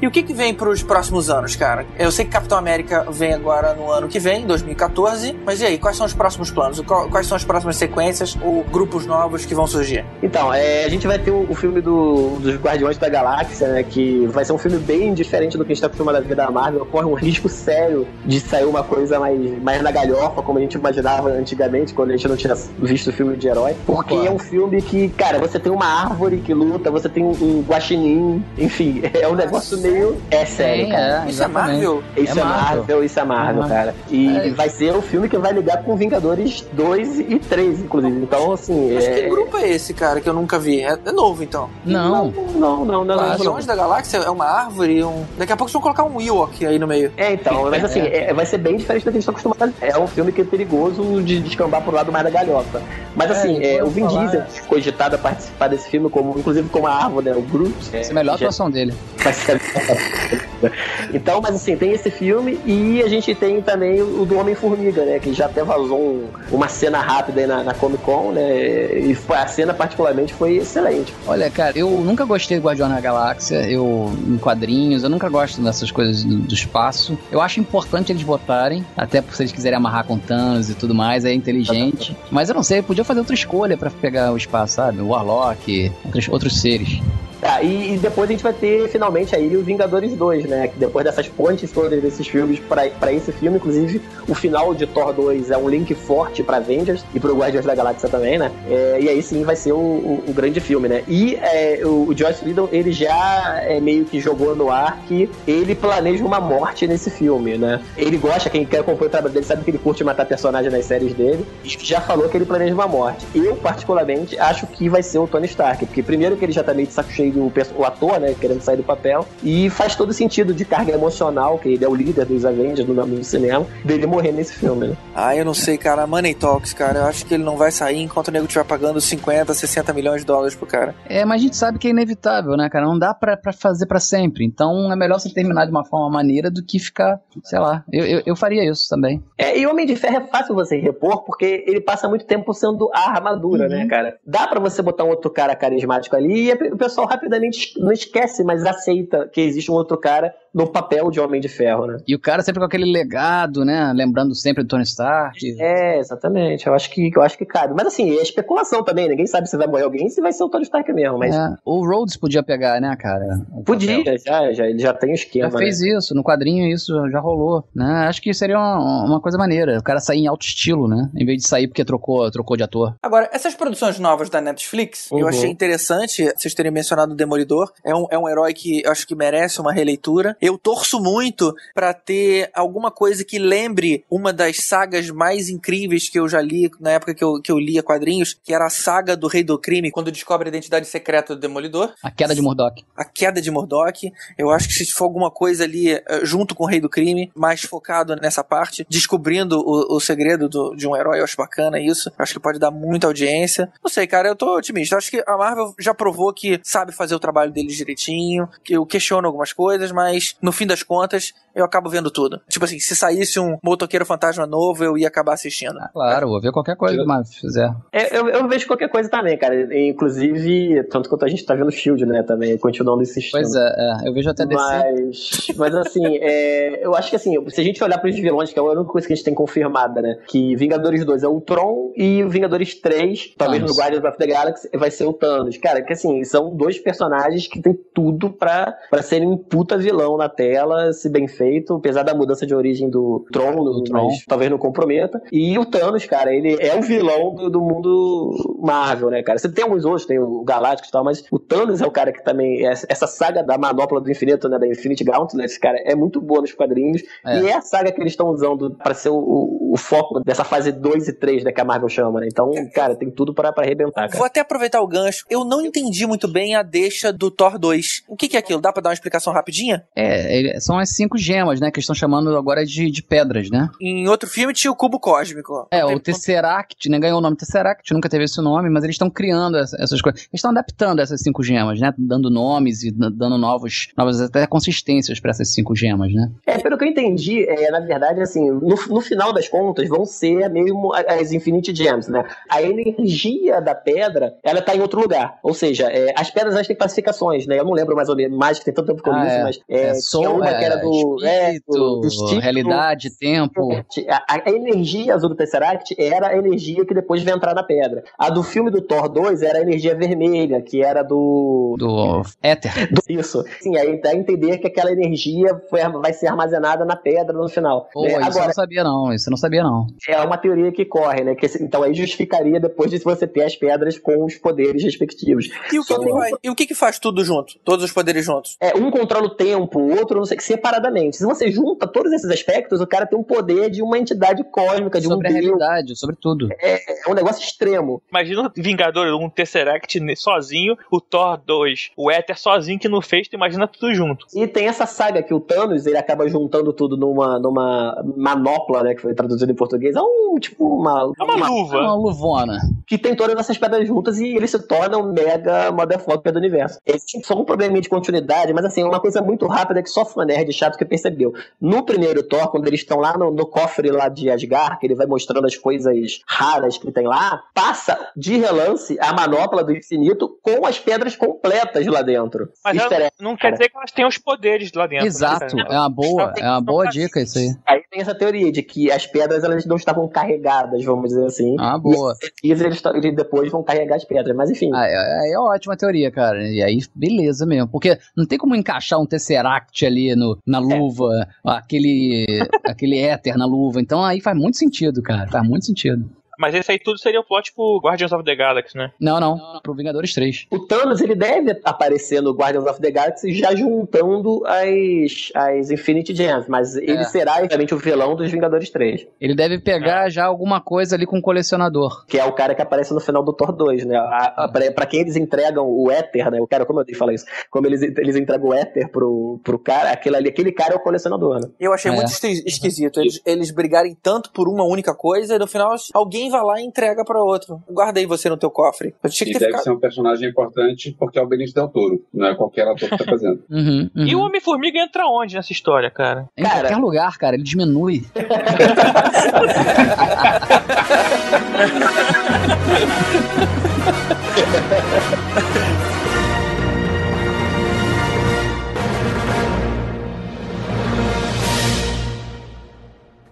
E o que, que vem pros próximos anos, cara? Eu sei que Capitão América vem agora no ano que vem, 2014, mas e aí, quais são os próximos planos? Quais são as próximas sequências ou grupos novos que vão surgir? Então, é, a gente vai ter o, o filme do- dos Guardiões da Galáxia, né? Que vai ser um filme bem diferente do que a gente tá acostumado a ver da Marvel. Corre um risco sério de sair uma coisa mais, mais na galhofa, como a gente imaginava antigamente, quando a gente não tinha visto filme de herói. Porque Concordo. é um filme que, cara, você tem uma árvore que luta, você tem um, um guaxinim, enfim, é um negócio meio. É sério, Sim, cara. é, Isso é exatamente. Marvel? Isso é É Marvel. Marvel. isso é Marvel, É cara. E É. vai ser o filme que vai ligar com Vingadores 2 e 3, inclusive. Então, assim. Mas é... que grupo é esse, cara, que eu nunca vi? É, é novo, então. Não. Não, não, não, não. da Galáxia é uma árvore, um... Daqui a pouco eles vão colocar um Ewok aí no meio. É, então, mas assim, é, vai ser bem diferente do que a gente tá acostumado a ver. É um filme que é perigoso de descambar pro lado mais da galhofa. Mas assim, É, é, o Vin. Diesel, cogitado a participar desse filme, como, inclusive como a árvore, né? O Groot. Essa é a melhor atuação dele. vai ser- Então, mas assim, tem esse filme e a gente tem também o do Homem-Formiga, né? Que já até vazou um- uma cena rápida aí na, na Comic Con, né? E foi- a cena, particularmente, foi excelente. Olha, cara, eu nunca gostei do Guardião da Galáxia, eu em quadrinhos, eu nunca gosto dessas coisas do, do espaço. Eu acho importante eles botarem, até se eles quiserem amarrar com Thanos e tudo mais, é inteligente. Mas eu não sei, podia fazer outra escolha pra pegar o espaço, sabe? O Warlock, outros, outros seres. Tá, e, e depois a gente vai ter finalmente aí o Vingadores 2, né? Que depois dessas pontes todas desses filmes pra esse filme, inclusive o final de Thor 2 é um link forte pra Avengers e pro Guardiões da Galáxia também, né? É, e aí sim vai ser o, o- o grande filme, né? E é, o, o Joss Whedon, ele já é, meio que jogou no ar que ele planeja uma morte nesse filme, né? Ele gosta, quem quer acompanhar o trabalho dele sabe que ele curte matar personagem nas séries dele e já falou que ele planeja uma morte. Eu, particularmente, acho que vai ser o Tony Stark, porque primeiro que ele já tá meio de saco cheio do perso- o ator, né, querendo sair do papel, e faz todo sentido de carga emocional, que ele é o líder dos Avengers no, no cinema, dele morrer nesse filme, né? Ah, eu não sei, cara. Money Talks, cara. Eu acho que ele não vai sair enquanto o nego estiver pagando 50, 60 milhões de dólares pro cara. É, mas a gente sabe que é inevitável, né, cara? Não dá pra, pra fazer pra sempre. Então é melhor você terminar de uma forma maneira do que ficar, sei lá. Eu, eu, eu faria isso também. É, e Homem de Ferro é fácil você repor, porque ele passa muito tempo sendo a armadura, Uhum. né, cara? Dá pra você botar um outro cara carismático ali e o pessoal rapidamente não esquece, mas aceita que existe um outro cara no papel de Homem de Ferro, né? E o cara sempre com aquele legado, né? Lembrando sempre do Tony Stark. É, exatamente. Eu acho que eu acho que cabe. Mas assim, é especulação também. Ninguém sabe se vai morrer alguém, se vai ser o Tony Stark mesmo. Mas É, o Rhodes podia pegar, né, cara? podia, já, já, ele já tem o Já esquema. fez né? isso, no quadrinho isso já rolou, né? Acho que seria uma, uma coisa maneira, o cara sair em alto estilo, né? Em vez de sair porque trocou, trocou de ator. Agora, essas produções novas da Netflix, eu Uhum. achei interessante vocês terem mencionado o Demolidor. É um, é um herói que eu acho que merece uma releitura. Eu torço muito pra ter alguma coisa que lembre uma das sagas mais incríveis que eu já li na época que eu, que eu lia quadrinhos, que era a saga do Rei do Crime, quando descobre a identidade secreta do Demolidor. A queda de Murdoch. A queda de Murdoch. Eu acho que se for alguma coisa ali eh, junto com o Rei do Crime, mais focado nessa parte, descobrindo o, o segredo do- de um herói, eu acho bacana isso. Eu acho que pode dar muita audiência. Não sei, cara, eu tô otimista. Eu acho que a Marvel já provou que sabe fazer o trabalho deles direitinho, eu questiono algumas coisas, mas no fim das contas, eu acabo vendo tudo. Tipo assim, se saísse um motoqueiro fantasma novo, eu ia acabar assistindo. Ah, claro, vou ver qualquer coisa que o Marvel fizer. É, eu, eu vejo qualquer coisa também, cara. Inclusive, tanto quanto a gente tá vendo Shield, né, também, continuando insistindo. Pois é, é, eu vejo até DC. Mas, mas assim, é, eu acho que assim, se a gente olhar pros vilões, que é a única coisa que a gente tem confirmada, né? Que Vingadores 2 é o Tron e o Vingadores 3, talvez Thanos. no Guardians of the Galaxy, vai ser o Thanos. Cara, que assim, são dois personagens que tem tudo pra, pra serem um puta vilão na tela, se bem feito, apesar da mudança de origem do Tron, no- Tron. mas talvez não comprometa. E o Thanos, cara, ele é o vilão do, do mundo Marvel, né, cara? Você tem alguns outros, tem o Galácticos e tal, mas o Thanos é o cara que também. Essa essa saga da manopla do infinito, né? Da Infinity Gauntlet, esse cara é muito boa nos quadrinhos. É. E é a saga que eles estão usando pra ser o, o- o foco dessa fase 2 e 3, né? Que a Marvel chama, né? Então, cara, tem tudo pra, pra arrebentar, cara. Vou até aproveitar o gancho. Eu não entendi muito bem a deixa do Thor 2. O que, que é aquilo? Dá pra dar uma explicação rapidinha? É, são as cinco gemas, né? Que eles estão chamando agora de, de pedras, né? Em outro filme tinha o cubo cósmico. É, o Tesseract, né? Ganhou o nome Tesseract, nunca teve esse nome, mas eles estão criando essa- essas coisas. Eles estão adaptando essas cinco gemas, né? Dando nomes e dando novos, novas até consistências pra essas cinco gemas, né? É, pelo que eu entendi, é, na verdade, assim, no, no final das contas, vão ser mesmo as Infinity Gems, né? A energia da pedra, ela tá em outro lugar. Ou seja, é, as pedras elas têm classificações, né? Eu não lembro mais ou menos, mais que tem tanto tempo que eu li Ah, isso, é. mas é, É, tinha soul, uma que era é, do, é, espírito, do, do instinto, realidade, tempo. A, a energia azul do Tesseract era a energia que depois vai entrar na pedra. A do filme do Thor 2 era a energia vermelha, que era do. Do éter. do- isso. Sim, aí dá a entender que aquela energia foi- vai ser armazenada na pedra no final. Pô, né? isso eu Agora, não sabia, não. Isso eu não sabia, não. é uma teoria que corre, né? Que, então aí justificaria depois de você ter as pedras com os poderes respectivos. E o, que que um- faz, e o que que faz tudo junto? Todos os poderes juntos? É, um controla o tempo, o outro não sei que separadamente. Se você junta todos esses aspectos, o cara tem um poder de uma entidade cósmica, de Sobre a um deus. realidade, sobre tudo. É um negócio extremo. Imagina o Vingador 1 Tesseract sozinho, o Thor 2, o Éter sozinho que não fez, tu imagina tudo junto. E tem essa saga que o Thanos, ele acaba juntando tudo numa, numa manopla, né, que foi traduzido em português. É um, tipo, uma... É uma É luva. uma luvona. que tem todas essas pedras juntas e ele se torna um mega motherfucker do universo. Esse tem só um probleminha de continuidade, mas assim, uma coisa muito rápida que só fã nerd chato que percebeu. No primeiro Thor, quando eles estão lá no, no cofre lá de Asgard, que ele vai mostrando as coisas raras que tem lá, passa de relance a manopla do infinito com as pedras completas lá dentro. Mas ela egg, não quer dizer que elas têm os poderes lá dentro. né, Exato. cara? É uma boa, é uma boa dica isso aí. Aí tem essa teoria de que as pedras elas não estavam carregadas, vamos dizer assim. Ah, boa. E eles, eles depois vão carregar as pedras, mas enfim. Ah, é, é, é ótima teoria, cara. E aí, beleza mesmo. Porque não tem como encaixar um Tesseract ali no, na luva, aquele, aquele éter na luva. Então aí faz muito sentido, cara. Faz muito sentido. Mas esse aí tudo seria o plot pro Guardians of the Galaxy, né? Não, não. Pro Vingadores 3. O Thanos ele deve aparecer no Guardians of the Galaxy já juntando as, as Infinity Gems, mas ele É. será realmente o vilão dos Vingadores 3, Ele deve pegar já alguma coisa ali com o colecionador. que é o cara que aparece no final do Thor 2, né? A, a, pra, pra quem eles entregam o Éter, né? O cara, como eu dei falar isso, como eles, eles entregam o Éter pro, pro cara, aquele, ali, aquele cara é o colecionador, né? Eu achei É. muito esqui- esquisito eles, eles brigarem tanto por uma única coisa e no final alguém vai lá e entrega pra outro. Guarda aí você no teu cofre. Eu tinha E que ter deve ficado. ser um personagem importante porque é o Benício Del Toro, não é qualquer ator que tá fazendo. Uhum, uhum. E o Homem-Formiga entra onde nessa história, cara? Em Cara- qualquer lugar, cara. Ele diminui.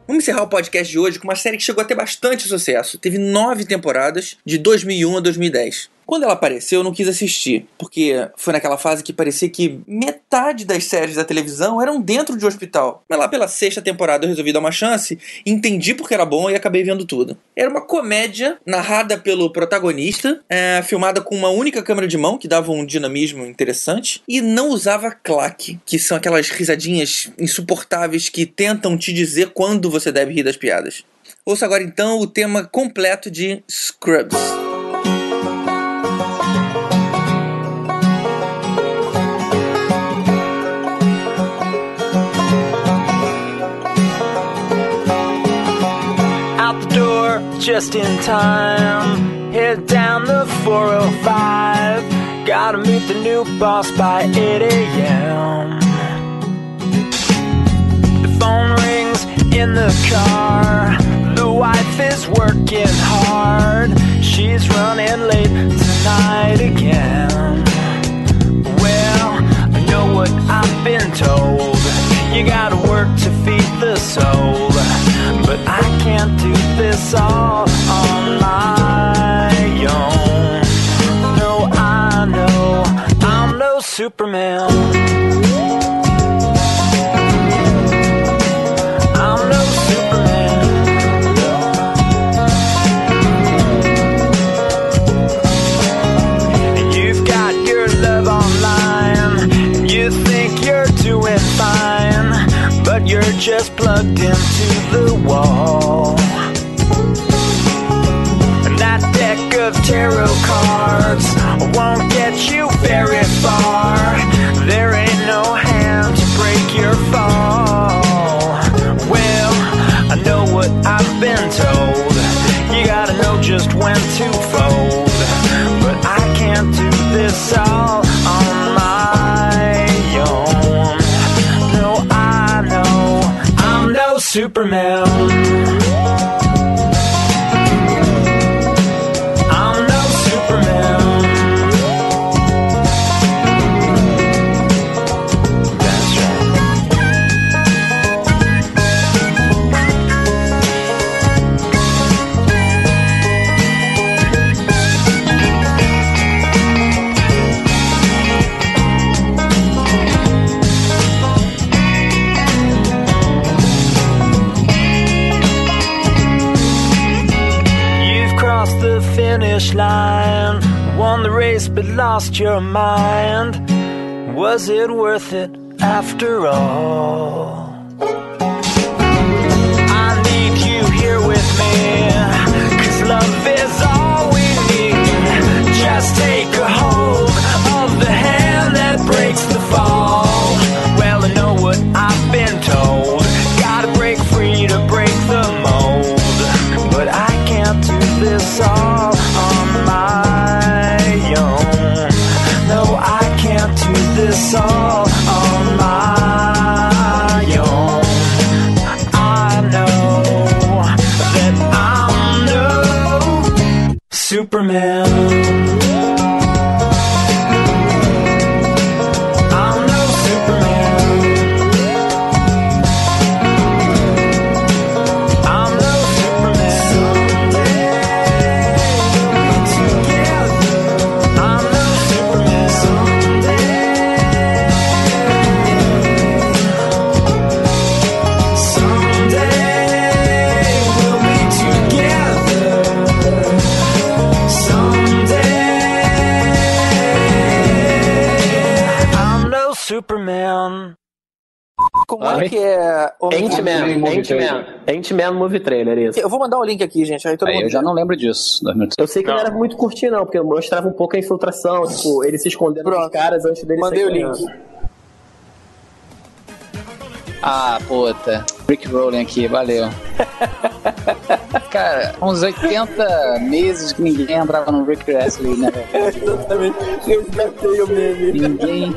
Vamos encerrar o podcast de hoje com uma série que chegou a ter bastante sucesso. Teve nove temporadas, de 2001 a 2010. Quando ela apareceu, eu não quis assistir, porque foi naquela fase que parecia que metade das séries da televisão eram dentro de um hospital. Mas lá pela sexta temporada eu resolvi dar uma chance, entendi porque era bom e acabei vendo tudo. Era uma comédia narrada pelo protagonista, é, filmada com uma única câmera de mão, que dava um dinamismo interessante, e não usava claque, que são aquelas risadinhas insuportáveis que tentam te dizer quando você deve rir das piadas. Ouça agora então o tema completo de Scrubs. Just in time. Head down the 405. Gotta meet the new boss by 8 a.m. The phone rings in the car. The wife is working hard. She's running late tonight again. Well, I know what I've been told. You gotta work to feed the soul. But I can't do this all on my own. No, I know I'm no Superman. Just plugged into the wall. And that deck of tarot cards won't get you Ant-Man. Ant-Man Movie Trailer, isso. Eu vou mandar o link aqui, gente. Aí todo Aí mundo. eu já não lembro disso. Eu sei que não, Não. era muito curtinho, não, porque mostrava um pouco a infiltração, tipo, ele se escondendo dos caras antes dele Mandei sair o link. Ah, puta. Rick Rolling aqui, valeu. Cara, uns 80 meses que ninguém entrava no Rick Wrestling, né? velho? Exatamente. Eu escutei o meme. Ninguém.